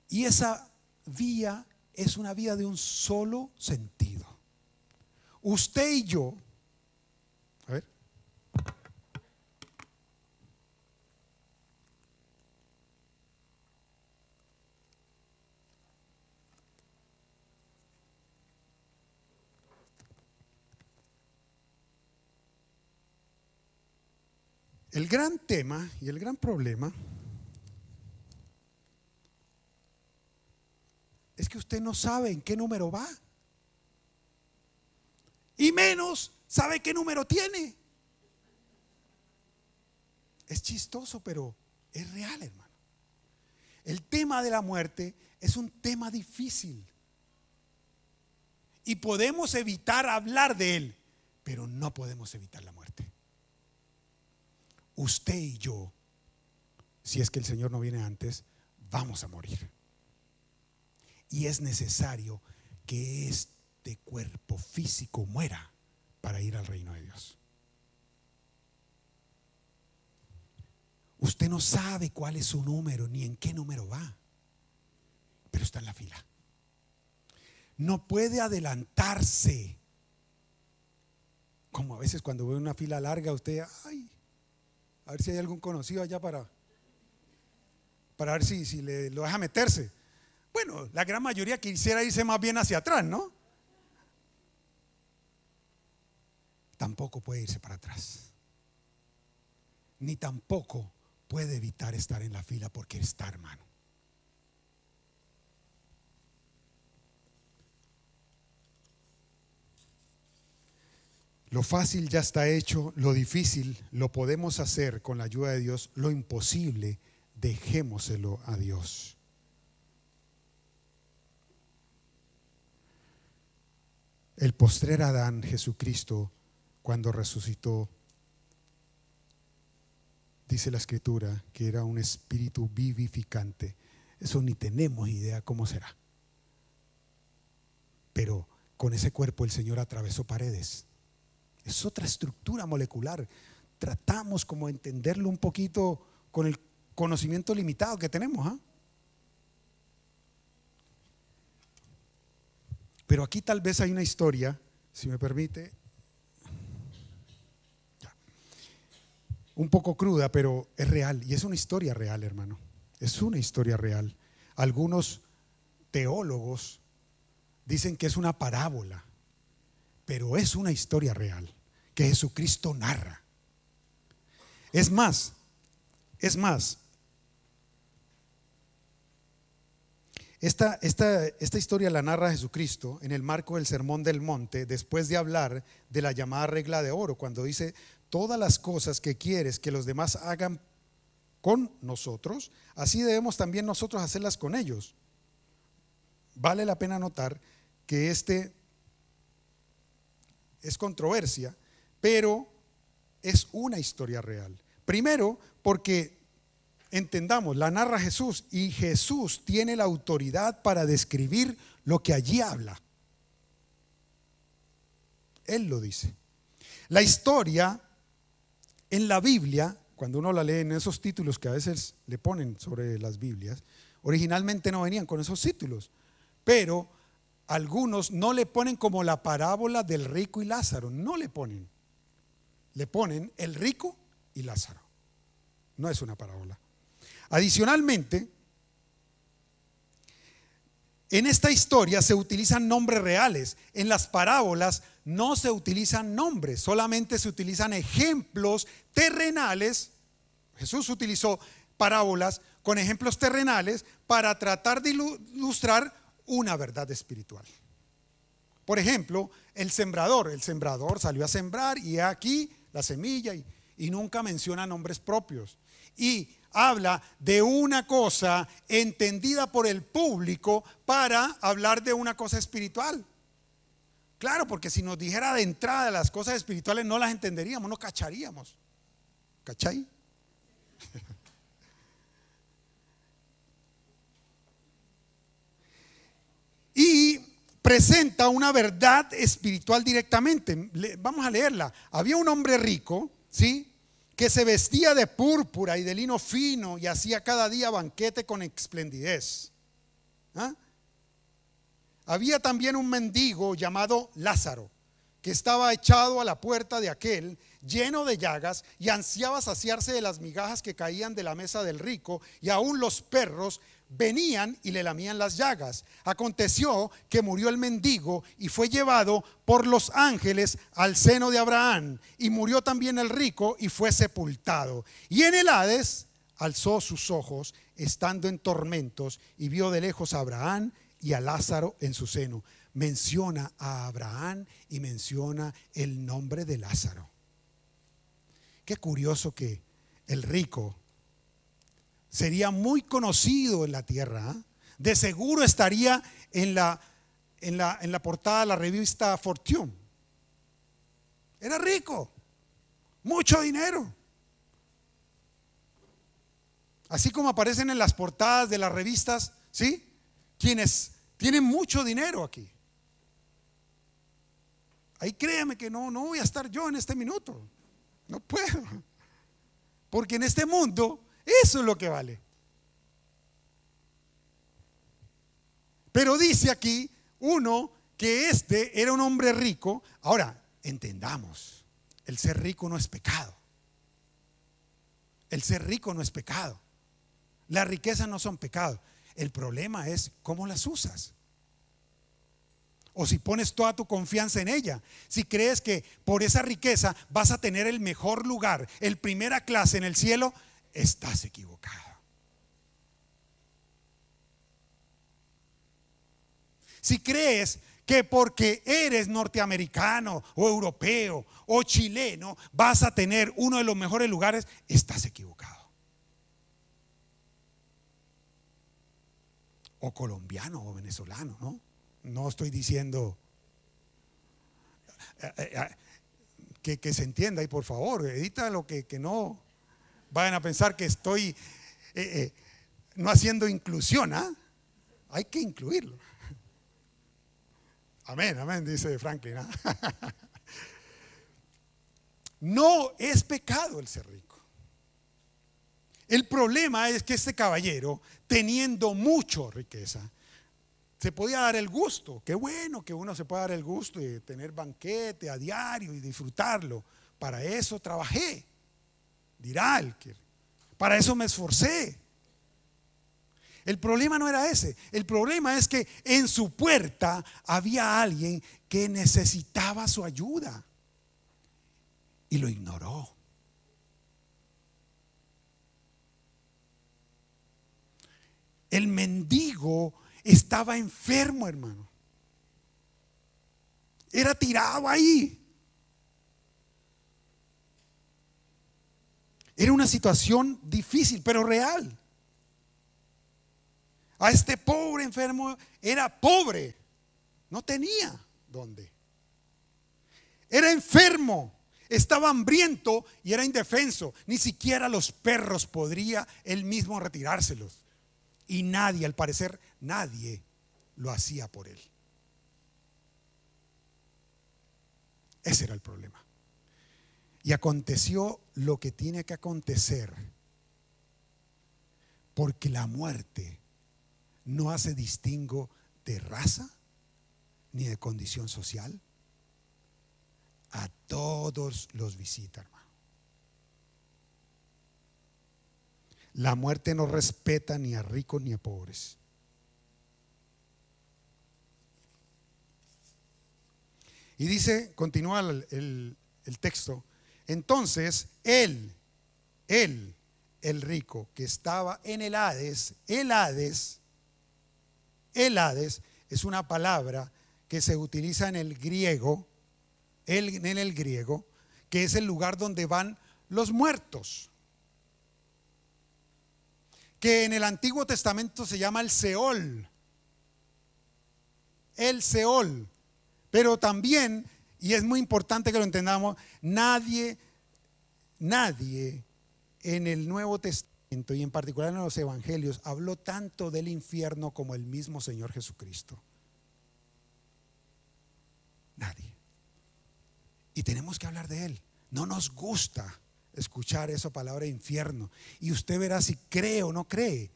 A: Y esa vía es una vía de un solo sentido. Usted y yo, a ver, El gran tema y el gran problema es que usted no sabe en qué número va. Y menos sabe qué número tiene. Es chistoso, pero es real, hermano. El tema de la muerte es un tema difícil. Y podemos evitar hablar de él, pero no podemos evitar la muerte usted y yo, si es que el Señor no viene antes, vamos a morir. Y es necesario que este cuerpo físico muera para ir al reino de Dios. Usted no sabe cuál es su número ni en qué número va, pero está en la fila. No puede adelantarse. Como a veces cuando ve una fila larga, usted, ay, a ver si hay algún conocido allá para, para ver si, si le, lo deja meterse. Bueno, la gran mayoría quisiera irse más bien hacia atrás, ¿no? Tampoco puede irse para atrás. Ni tampoco puede evitar estar en la fila porque está, hermano. Lo fácil ya está hecho, lo difícil lo podemos hacer con la ayuda de Dios, lo imposible dejémoselo a Dios. El postrer Adán, Jesucristo, cuando resucitó, dice la escritura que era un espíritu vivificante. Eso ni tenemos idea cómo será. Pero con ese cuerpo el Señor atravesó paredes es otra estructura molecular. Tratamos como entenderlo un poquito con el conocimiento limitado que tenemos. ¿ah? Pero aquí tal vez hay una historia, si me permite, un poco cruda, pero es real. Y es una historia real, hermano. Es una historia real. Algunos teólogos dicen que es una parábola, pero es una historia real que Jesucristo narra. Es más, es más, esta, esta, esta, historia la narra Jesucristo en el marco del Sermón del Monte, después de hablar de la llamada regla de oro, cuando dice, todas las cosas que quieres que los demás hagan con nosotros, así debemos también nosotros hacerlas con ellos. Vale la pena notar que este es controversia pero es una historia real. Primero, porque entendamos, la narra Jesús y Jesús tiene la autoridad para describir lo que allí habla. Él lo dice. La historia en la Biblia, cuando uno la lee en esos títulos que a veces le ponen sobre las Biblias, originalmente no venían con esos títulos, pero algunos no le ponen como la parábola del rico y Lázaro, no le ponen le ponen el rico y Lázaro. No es una parábola. Adicionalmente, en esta historia se utilizan nombres reales. En las parábolas no se utilizan nombres, solamente se utilizan ejemplos terrenales. Jesús utilizó parábolas con ejemplos terrenales para tratar de ilustrar una verdad espiritual. Por ejemplo, el sembrador. El sembrador salió a sembrar y aquí la semilla y, nunca menciona nombres propios. Y habla de una cosa entendida por el público para hablar de una cosa espiritual. Claro, porque si nos dijera de entrada las cosas espirituales no las entenderíamos, no cacharíamos. ¿Cachai? y presenta una verdad espiritual directamente. Vamos a leerla. Había un hombre rico, ¿sí? Que se vestía de púrpura y de lino fino y hacía cada día banquete con esplendidez. ¿Ah? Había también un mendigo llamado Lázaro, que estaba echado a la puerta de aquel, lleno de llagas, y ansiaba saciarse de las migajas que caían de la mesa del rico, y aún los perros venían y le lamían las llagas. Aconteció que murió el mendigo y fue llevado por los ángeles al seno de Abraham, y murió también el rico y fue sepultado. Y en el Hades alzó sus ojos, estando en tormentos, y vio de lejos a Abraham y a Lázaro en su seno. Menciona a Abraham y menciona el nombre de Lázaro. Qué curioso que el rico sería muy conocido en la tierra. ¿ah? De seguro estaría en la, en, la, en la portada de la revista Fortune. Era rico, mucho dinero. Así como aparecen en las portadas de las revistas, ¿sí? Quienes tienen mucho dinero aquí. Ahí créame que no, no voy a estar yo en este minuto. No puedo. Porque en este mundo eso es lo que vale. Pero dice aquí uno que este era un hombre rico. Ahora, entendamos, el ser rico no es pecado. El ser rico no es pecado. Las riquezas no son pecado. El problema es cómo las usas. O si pones toda tu confianza en ella. Si crees que por esa riqueza vas a tener el mejor lugar, el primera clase en el cielo, estás equivocado. Si crees que porque eres norteamericano o europeo o chileno vas a tener uno de los mejores lugares, estás equivocado. o colombiano o venezolano, ¿no? No estoy diciendo eh, eh, eh, que, se entienda y por favor, edita lo que, no vayan a pensar que estoy no haciendo inclusión, ¿ah? Hay que incluirlo. Amén, amén, dice Franklin. ¿ah? No es pecado el ser rico. El problema es que este caballero teniendo mucho riqueza, se podía dar el gusto. Qué bueno que uno se pueda dar el gusto de tener banquete a diario y disfrutarlo. Para eso trabajé, dirá el que. Para eso me esforcé. El problema no era ese. El problema es que en su puerta había alguien que necesitaba su ayuda. Y lo ignoró. El mendigo estaba enfermo, hermano. Era tirado ahí. Era una situación difícil, pero real. A este pobre enfermo era pobre. No tenía dónde. Era enfermo, estaba hambriento y era indefenso. Ni siquiera los perros podría él mismo retirárselos. Y nadie, al parecer, nadie lo hacía por él. Ese era el problema. Y aconteció lo que tiene que acontecer, porque la muerte no hace distingo de raza ni de condición social. A todos los visita, hermano. La muerte no respeta ni a ricos ni a pobres. Y dice, continúa el, texto, entonces él, él, el rico que estaba en el Hades, el Hades, el Hades es una palabra que se utiliza en el griego, en el griego, que es el lugar donde van los muertos que en el Antiguo Testamento se llama el Seol. El Seol. Pero también, y es muy importante que lo entendamos, nadie, nadie en el Nuevo Testamento y en particular en los Evangelios habló tanto del infierno como el mismo Señor Jesucristo. Nadie. Y tenemos que hablar de Él. No nos gusta escuchar esa palabra infierno. Y usted verá si cree o no cree.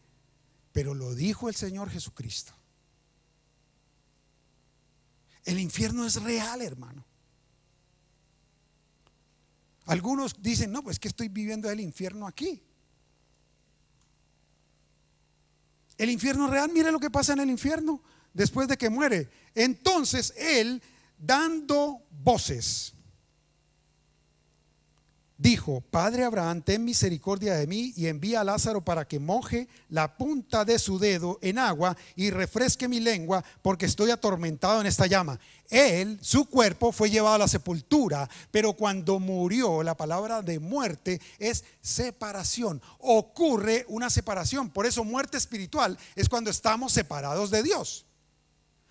A: Pero lo dijo el Señor Jesucristo. El infierno es real, hermano. Algunos dicen, no, pues que estoy viviendo el infierno aquí. El infierno real, mire lo que pasa en el infierno después de que muere. Entonces él, dando voces, dijo, Padre Abraham, ten misericordia de mí y envía a Lázaro para que moje la punta de su dedo en agua y refresque mi lengua porque estoy atormentado en esta llama. Él, su cuerpo fue llevado a la sepultura, pero cuando murió, la palabra de muerte es separación. Ocurre una separación. Por eso muerte espiritual es cuando estamos separados de Dios.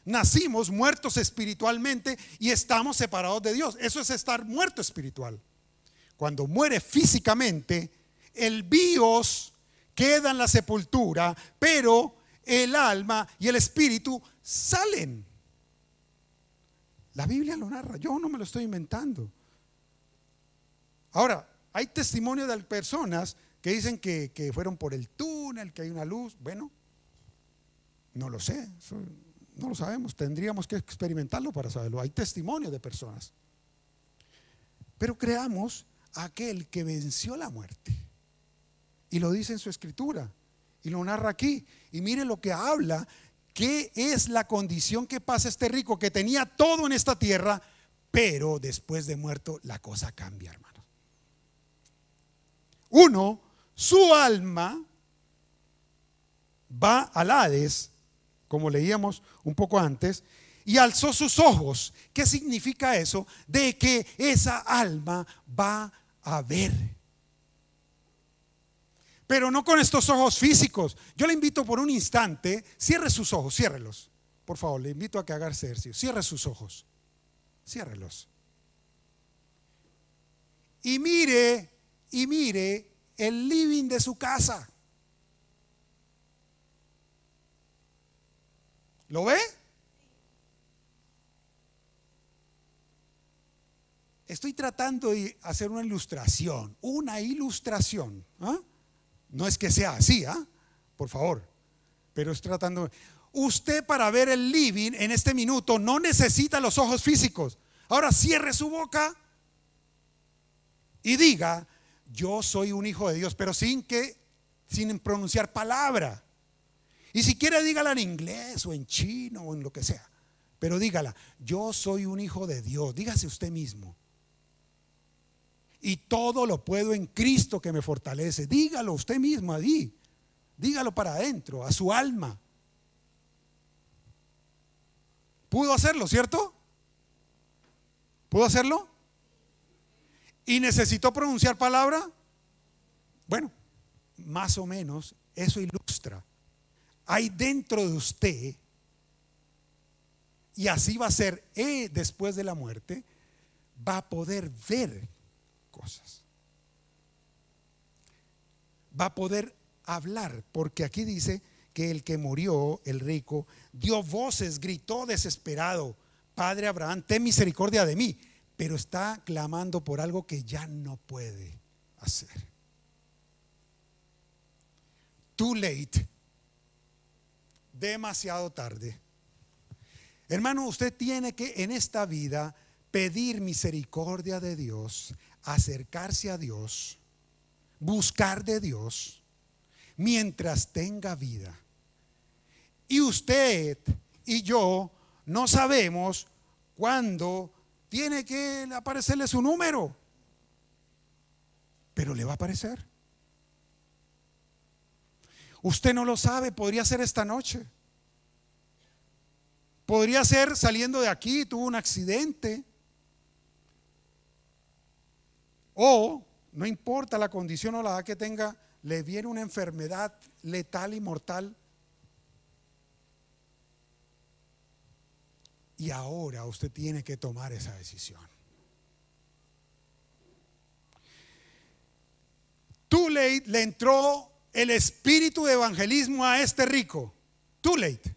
A: Nacimos muertos espiritualmente y estamos separados de Dios. Eso es estar muerto espiritual cuando muere físicamente, el bios queda en la sepultura, pero el alma y el espíritu salen. La Biblia lo narra, yo no me lo estoy inventando. Ahora, hay testimonio de personas que dicen que, fueron por el túnel, que hay una luz. Bueno, no lo sé, no lo sabemos, tendríamos que experimentarlo para saberlo. Hay testimonio de personas. Pero creamos aquel que venció la muerte. Y lo dice en su escritura. Y lo narra aquí. Y mire lo que habla. ¿Qué es la condición que pasa este rico que tenía todo en esta tierra, pero después de muerto la cosa cambia, hermano? Uno, su alma va al Hades, como leíamos un poco antes, y alzó sus ojos. ¿Qué significa eso? De que esa alma va a ver. Pero no con estos ojos físicos. Yo le invito por un instante, cierre sus ojos, ciérrelos. Por favor, le invito a que haga ejercicio. Cierre sus ojos. Ciérrelos. Y mire, y mire el living de su casa. ¿Lo ve? Estoy tratando de hacer una ilustración, una ilustración. ¿ah? No es que sea así, ¿ah? por favor, pero estoy tratando. Usted para ver el living en este minuto no necesita los ojos físicos. Ahora cierre su boca y diga, yo soy un hijo de Dios, pero sin que, sin pronunciar palabra. Y si quiere dígala en inglés o en chino o en lo que sea. Pero dígala, yo soy un hijo de Dios. Dígase usted mismo y todo lo puedo en Cristo que me fortalece. Dígalo usted mismo allí. Dígalo para adentro, a su alma. ¿Pudo hacerlo, cierto? ¿Pudo hacerlo? ¿Y necesitó pronunciar palabra? Bueno, más o menos eso ilustra. Hay dentro de usted, y así va a ser eh, después de la muerte, va a poder ver Va a poder hablar, porque aquí dice que el que murió, el rico, dio voces, gritó desesperado, Padre Abraham, ten misericordia de mí, pero está clamando por algo que ya no puede hacer. Too late, demasiado tarde. Hermano, usted tiene que en esta vida pedir misericordia de Dios, acercarse a Dios, buscar de Dios mientras tenga vida. Y usted y yo no sabemos cuándo tiene que aparecerle su número, pero le va a aparecer. Usted no lo sabe, podría ser esta noche. Podría ser saliendo de aquí, tuvo un accidente O, no importa la condición o la edad que tenga, le viene una enfermedad letal y mortal. Y ahora usted tiene que tomar esa decisión. Too late le entró el espíritu de evangelismo a este rico. Too late.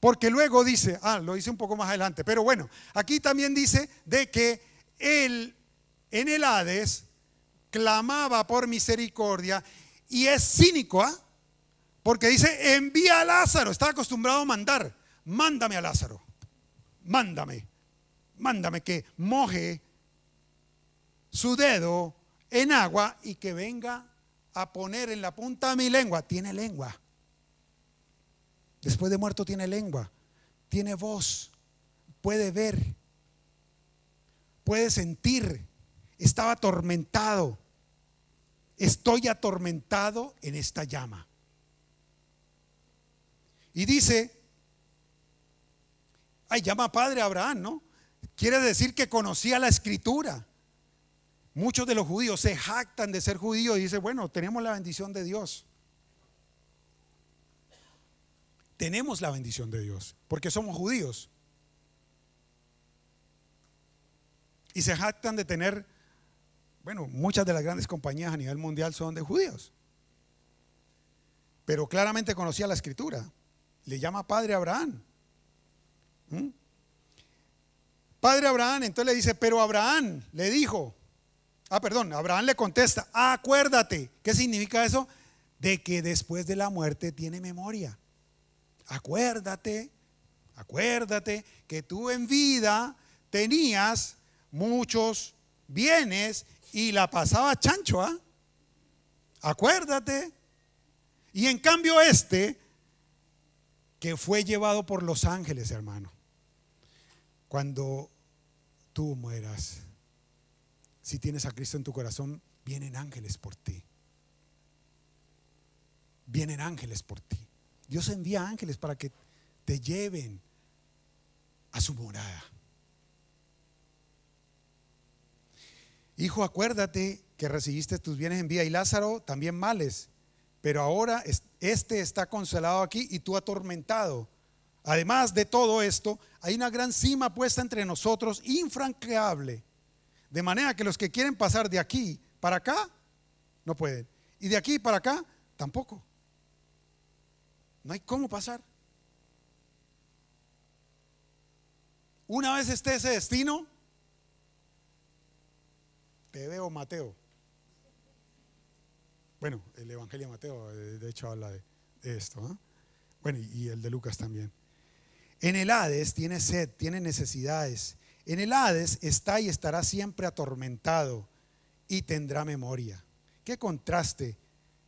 A: Porque luego dice, ah, lo hice un poco más adelante, pero bueno, aquí también dice de que él en el Hades clamaba por misericordia y es cínico, ¿ah? Porque dice, envía a Lázaro, está acostumbrado a mandar, mándame a Lázaro. mándame, mándame que moje su dedo en agua y que venga a poner en la punta de mi lengua. Tiene lengua. Después de muerto tiene lengua, tiene voz, puede ver, puede sentir. Estaba atormentado. Estoy atormentado en esta llama. Y dice, ay, llama padre Abraham, ¿no? Quiere decir que conocía la escritura. Muchos de los judíos se jactan de ser judíos y dicen, bueno, tenemos la bendición de Dios. Tenemos la bendición de Dios, porque somos judíos. Y se jactan de tener, bueno, muchas de las grandes compañías a nivel mundial son de judíos. Pero claramente conocía la escritura. Le llama padre Abraham. ¿Mm? Padre Abraham, entonces le dice, pero Abraham le dijo, ah, perdón, Abraham le contesta, acuérdate, ¿qué significa eso? De que después de la muerte tiene memoria acuérdate, acuérdate que tú en vida tenías muchos bienes y la pasaba chancho, ¿ah? Acuérdate. Y en cambio este, que fue llevado por los ángeles, hermano, cuando tú mueras, si tienes a Cristo en tu corazón, vienen ángeles por ti. Vienen ángeles por ti. Dios envía ángeles para que te lleven a su morada. Hijo, acuérdate que recibiste tus bienes en vida y Lázaro también males, pero ahora este está consolado aquí y tú atormentado. Además de todo esto, hay una gran cima puesta entre nosotros, infranqueable, de manera que los que quieren pasar de aquí para acá, no pueden. Y de aquí para acá, tampoco. No hay cómo pasar. Una vez esté ese destino, te veo Mateo. Bueno, el Evangelio de Mateo, eh, de hecho, habla de, esto. Bueno, y el de Lucas también. En el Hades tiene sed, tiene necesidades. En el Hades está y estará siempre atormentado y tendrá memoria. Qué contraste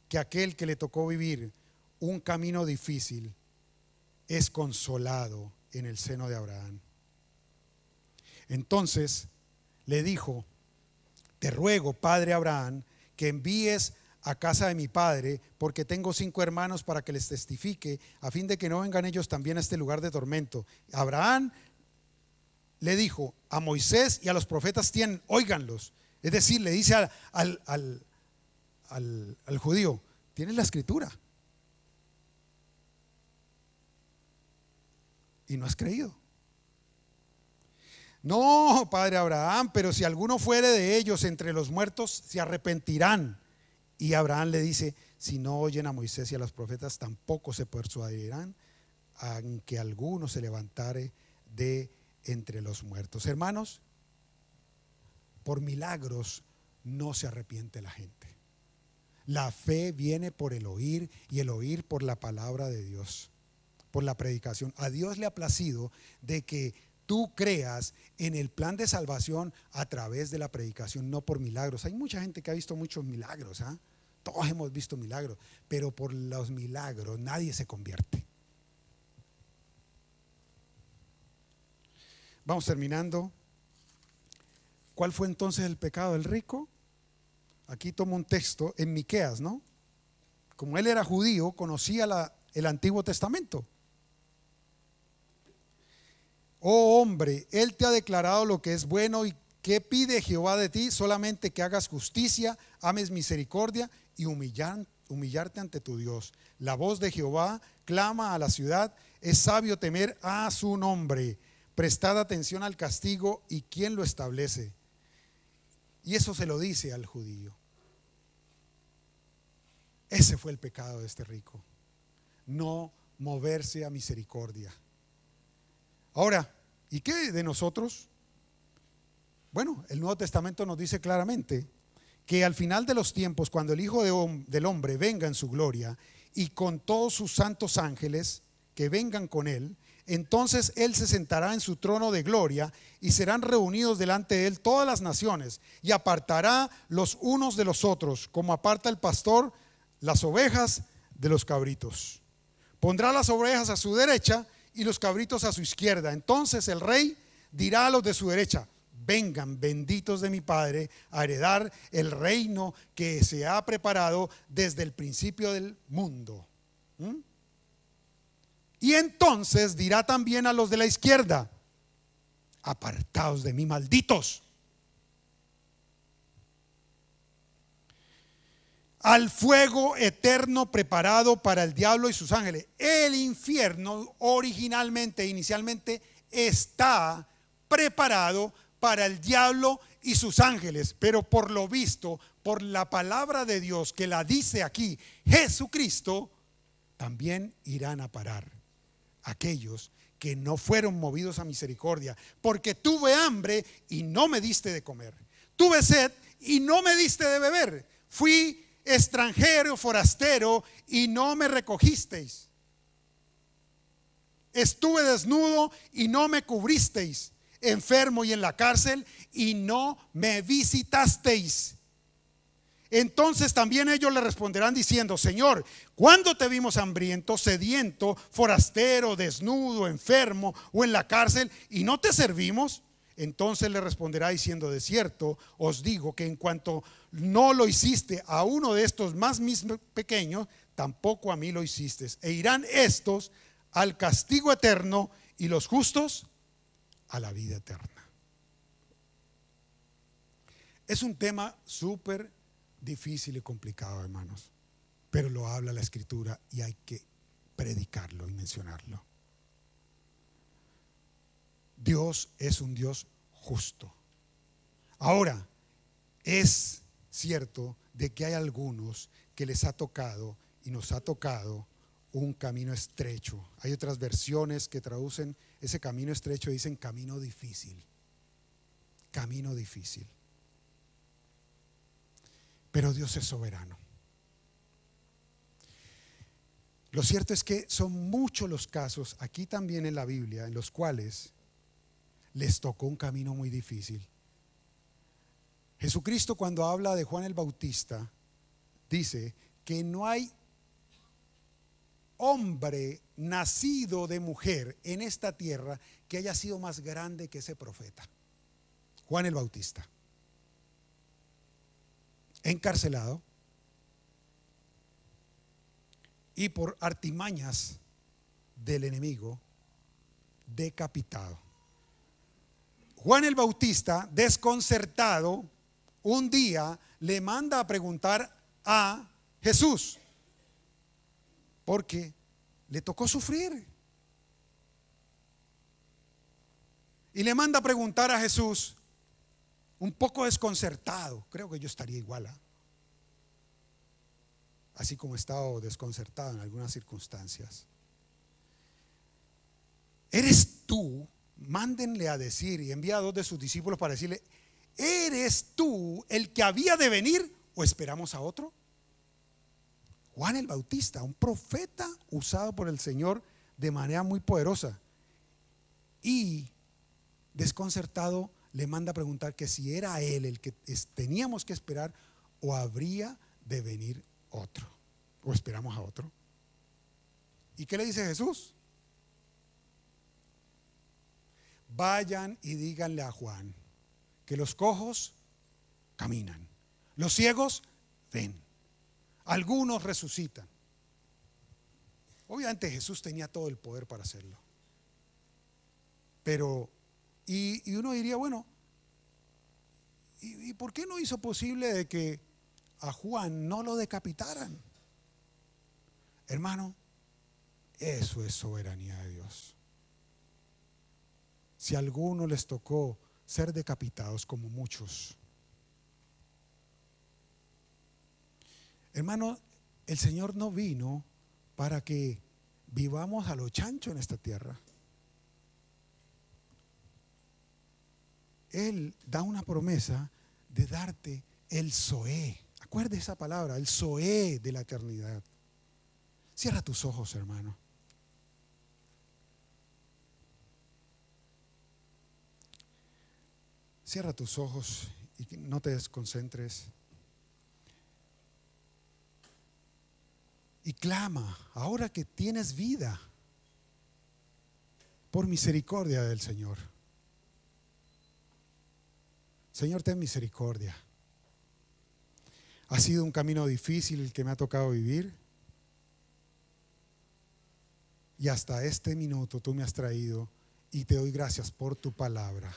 A: que aquel que le tocó vivir un camino difícil es consolado en el seno de Abraham. Entonces le dijo, te ruego, padre Abraham, que envíes a casa de mi padre, porque tengo cinco hermanos para que les testifique, a fin de que no vengan ellos también a este lugar de tormento. Abraham le dijo, a Moisés y a los profetas tienen, óiganlos. Es decir, le dice al, al, al judío, tienes la escritura. y no has creído. No, padre Abraham, pero si alguno fuere de ellos entre los muertos, se arrepentirán. Y Abraham le dice, si no oyen a Moisés y a los profetas, tampoco se persuadirán, aunque alguno se levantare de entre los muertos. Hermanos, por milagros no se arrepiente la gente. La fe viene por el oír y el oír por la palabra de Dios por la predicación. A Dios le ha placido de que tú creas en el plan de salvación a través de la predicación, no por milagros. Hay mucha gente que ha visto muchos milagros, ¿ah? todos hemos visto milagros, pero por los milagros nadie se convierte. Vamos terminando. ¿Cuál fue entonces el pecado del rico? Aquí tomo un texto en Miqueas, ¿no? Como él era judío, conocía el Antiguo Testamento. Oh hombre, Él te ha declarado lo que es bueno y que pide Jehová de ti, solamente que hagas justicia, ames misericordia y humillarte ante tu Dios. La voz de Jehová clama a la ciudad, es sabio temer a su nombre. Prestad atención al castigo y quién lo establece. Y eso se lo dice al judío. Ese fue el pecado de este rico. No moverse a misericordia. Ahora, ¿y qué de nosotros? Bueno, el Nuevo Testamento nos dice claramente que al final de los tiempos, cuando el Hijo del Hombre venga en su gloria y con todos sus santos ángeles que vengan con él, entonces Él se sentará en su trono de gloria y serán reunidos delante de Él todas las naciones y apartará los unos de los otros, como aparta el pastor las ovejas de los cabritos. Pondrá las ovejas a su derecha y los cabritos a su izquierda. Entonces el rey dirá a los de su derecha, vengan benditos de mi Padre a heredar el reino que se ha preparado desde el principio del mundo. ¿Mm? Y entonces dirá también a los de la izquierda, apartados de mí, malditos. Al fuego eterno preparado para el diablo y sus ángeles. El infierno originalmente, inicialmente, está preparado para el diablo y sus ángeles, pero por lo visto, por la palabra de Dios que la dice aquí, Jesucristo, también irán a parar aquellos que no fueron movidos a misericordia, porque tuve hambre y no me diste de comer, tuve sed y no me diste de beber, fui extranjero, forastero y no me recogisteis. Estuve desnudo y no me cubristeis enfermo y en la cárcel y no me visitasteis. Entonces también ellos le responderán diciendo, Señor, ¿cuándo te vimos hambriento, sediento, forastero, desnudo, enfermo o en la cárcel y no te servimos? Entonces le responderá diciendo, de cierto, os digo que en cuanto no lo hiciste a uno de estos más mis pequeños, tampoco a mí lo hiciste. E irán estos al castigo eterno y los justos a la vida eterna. Es un tema súper difícil y complicado, hermanos, pero lo habla la escritura y hay que predicarlo y mencionarlo. Dios es un Dios justo. Ahora, es cierto de que hay algunos que les ha tocado y nos ha tocado un camino estrecho. Hay otras versiones que traducen ese camino estrecho, dicen camino difícil. Camino difícil. Pero Dios es soberano. Lo cierto es que son muchos los casos, aquí también en la Biblia, en los cuales les tocó un camino muy difícil. Jesucristo cuando habla de Juan el Bautista, dice que no hay hombre nacido de mujer en esta tierra que haya sido más grande que ese profeta, Juan el Bautista. Encarcelado y por artimañas del enemigo decapitado. Juan el Bautista, desconcertado, un día le manda a preguntar a Jesús, porque le tocó sufrir. Y le manda a preguntar a Jesús, un poco desconcertado, creo que yo estaría igual, ¿ah? así como he estado desconcertado en algunas circunstancias. ¿Eres tú? Mándenle a decir y envía a dos de sus discípulos para decirle, ¿eres tú el que había de venir o esperamos a otro? Juan el Bautista, un profeta usado por el Señor de manera muy poderosa. Y desconcertado le manda a preguntar que si era él el que teníamos que esperar o habría de venir otro. O esperamos a otro. ¿Y qué le dice Jesús? Vayan y díganle a Juan que los cojos caminan, los ciegos ven algunos resucitan. Obviamente Jesús tenía todo el poder para hacerlo. Pero, y, uno diría, bueno, ¿y, ¿y por qué no hizo posible de que a Juan no lo decapitaran? Hermano, eso es soberanía de Dios. Si a algunos les tocó ser decapitados como muchos, Hermano, el Señor no vino para que vivamos a lo chancho en esta tierra. Él da una promesa de darte el Zoé. Acuerde esa palabra, el Zoé de la eternidad. Cierra tus ojos, hermano. Cierra tus ojos y no te desconcentres. Y clama, ahora que tienes vida, por misericordia del Señor. Señor, ten misericordia. Ha sido un camino difícil el que me ha tocado vivir. Y hasta este minuto tú me has traído y te doy gracias por tu palabra,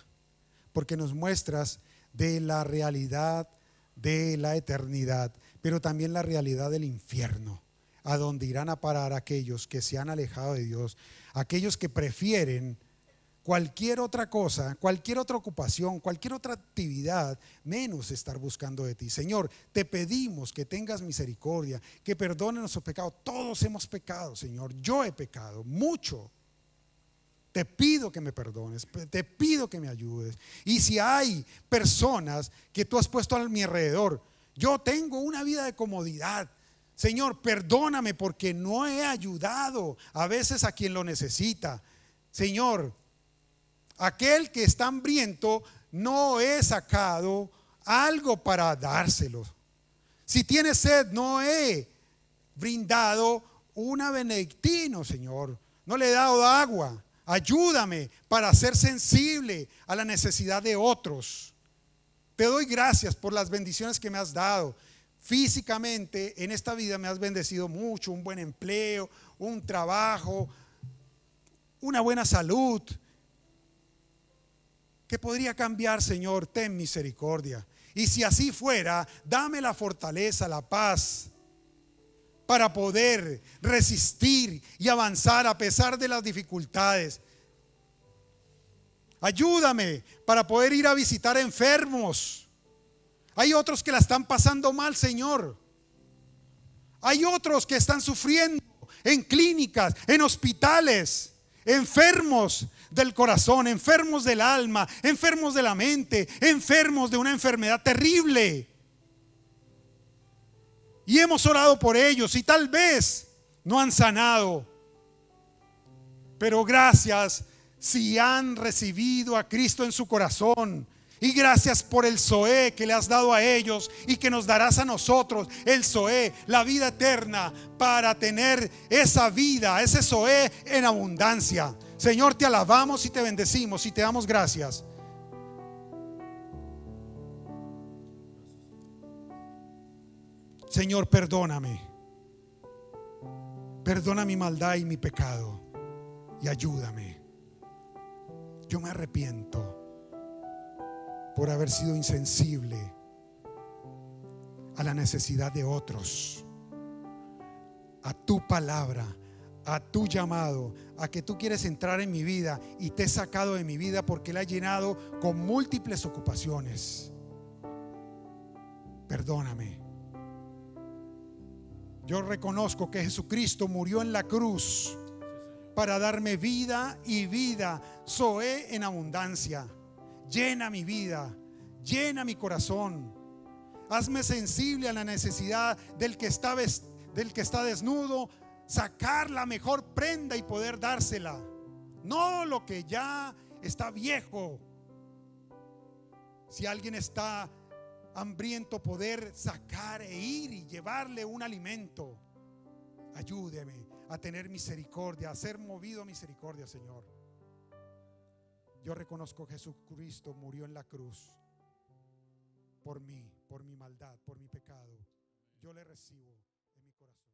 A: porque nos muestras de la realidad de la eternidad, pero también la realidad del infierno, a donde irán a parar aquellos que se han alejado de Dios, aquellos que prefieren cualquier otra cosa, cualquier otra ocupación, cualquier otra actividad, menos estar buscando de ti. Señor, te pedimos que tengas misericordia, que perdone nuestros pecados. Todos hemos pecado, Señor. Yo he pecado mucho. Te pido que me perdones, te pido que me ayudes. Y si hay personas que tú has puesto a mi alrededor, yo tengo una vida de comodidad. Señor, perdóname porque no he ayudado a veces a quien lo necesita. Señor, aquel que está hambriento no he sacado algo para dárselo. Si tiene sed, no he brindado una benedictino, Señor. No le he dado agua. Ayúdame para ser sensible a la necesidad de otros. Te doy gracias por las bendiciones que me has dado. Físicamente en esta vida me has bendecido mucho, un buen empleo, un trabajo, una buena salud. ¿Qué podría cambiar, Señor? Ten misericordia. Y si así fuera, dame la fortaleza, la paz para poder resistir y avanzar a pesar de las dificultades. Ayúdame para poder ir a visitar enfermos. Hay otros que la están pasando mal, Señor. Hay otros que están sufriendo en clínicas, en hospitales, enfermos del corazón, enfermos del alma, enfermos de la mente, enfermos de una enfermedad terrible. Y hemos orado por ellos y tal vez no han sanado. Pero gracias si han recibido a Cristo en su corazón. Y gracias por el Zoé que le has dado a ellos y que nos darás a nosotros, el Zoé, la vida eterna, para tener esa vida, ese Zoé en abundancia. Señor, te alabamos y te bendecimos y te damos gracias. Señor, perdóname. Perdona mi maldad y mi pecado. Y ayúdame. Yo me arrepiento por haber sido insensible a la necesidad de otros, a tu palabra, a tu llamado, a que tú quieres entrar en mi vida y te he sacado de mi vida porque la he llenado con múltiples ocupaciones. Perdóname. Yo reconozco que Jesucristo murió en la cruz para darme vida y vida. Zoé en abundancia. Llena mi vida, llena mi corazón. Hazme sensible a la necesidad del que está, del que está desnudo, sacar la mejor prenda y poder dársela. No lo que ya está viejo. Si alguien está hambriento poder sacar e ir y llevarle un alimento. Ayúdeme a tener misericordia, a ser movido a misericordia, Señor. Yo reconozco que Jesucristo murió en la cruz por mí, por mi maldad, por mi pecado. Yo le recibo en mi corazón.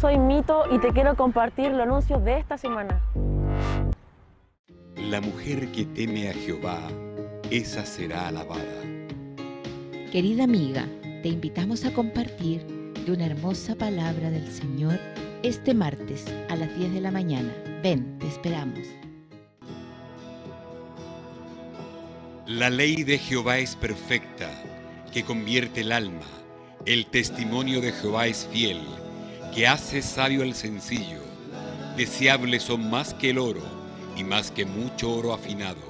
B: Soy Mito y te quiero compartir los anuncios de esta semana.
C: La mujer que teme a Jehová, esa será alabada.
D: Querida amiga, te invitamos a compartir de una hermosa palabra del Señor este martes a las 10 de la mañana. Ven, te esperamos.
C: La ley de Jehová es perfecta, que convierte el alma. El testimonio de Jehová es fiel, que hace sabio al sencillo. Deseables son más que el oro, y más que mucho oro afinado,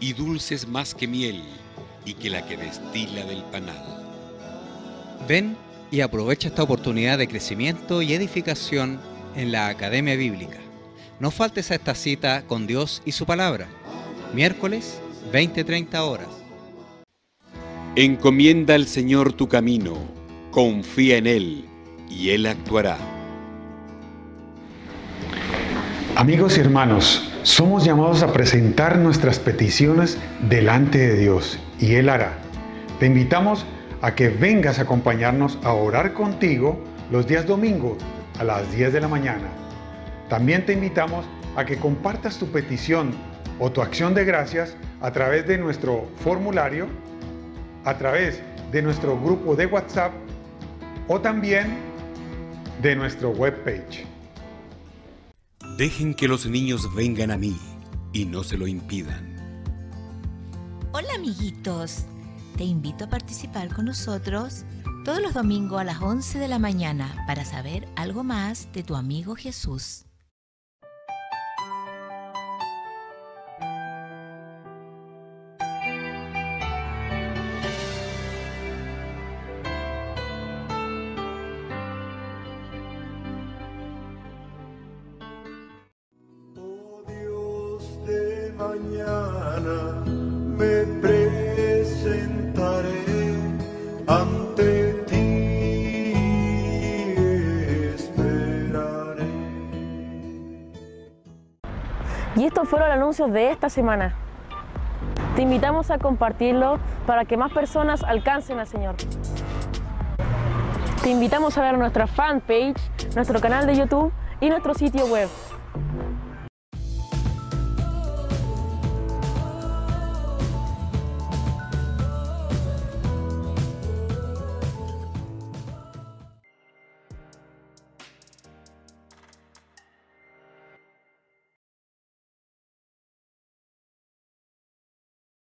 C: y dulces más que miel, y que la que destila del panal.
E: Ven y aprovecha esta oportunidad de crecimiento y edificación en la Academia Bíblica. No faltes a esta cita con Dios y su palabra. Miércoles, 20-30 horas.
C: Encomienda al Señor tu camino, confía en Él, y Él actuará.
A: Amigos y hermanos, somos llamados a presentar nuestras peticiones delante de Dios y Él hará. Te invitamos a que vengas a acompañarnos a orar contigo los días domingos a las 10 de la mañana. También te invitamos a que compartas tu petición o tu acción de gracias a través de nuestro formulario, a través de nuestro grupo de WhatsApp o también de nuestro webpage.
C: Dejen que los niños vengan a mí y no se lo impidan.
D: Hola amiguitos, te invito a participar con nosotros todos los domingos a las 11 de la mañana para saber algo más de tu amigo Jesús.
B: Anuncios de esta semana. Te invitamos a compartirlo para que más personas alcancen al Señor. Te invitamos a ver nuestra fanpage, nuestro canal de YouTube y nuestro sitio web.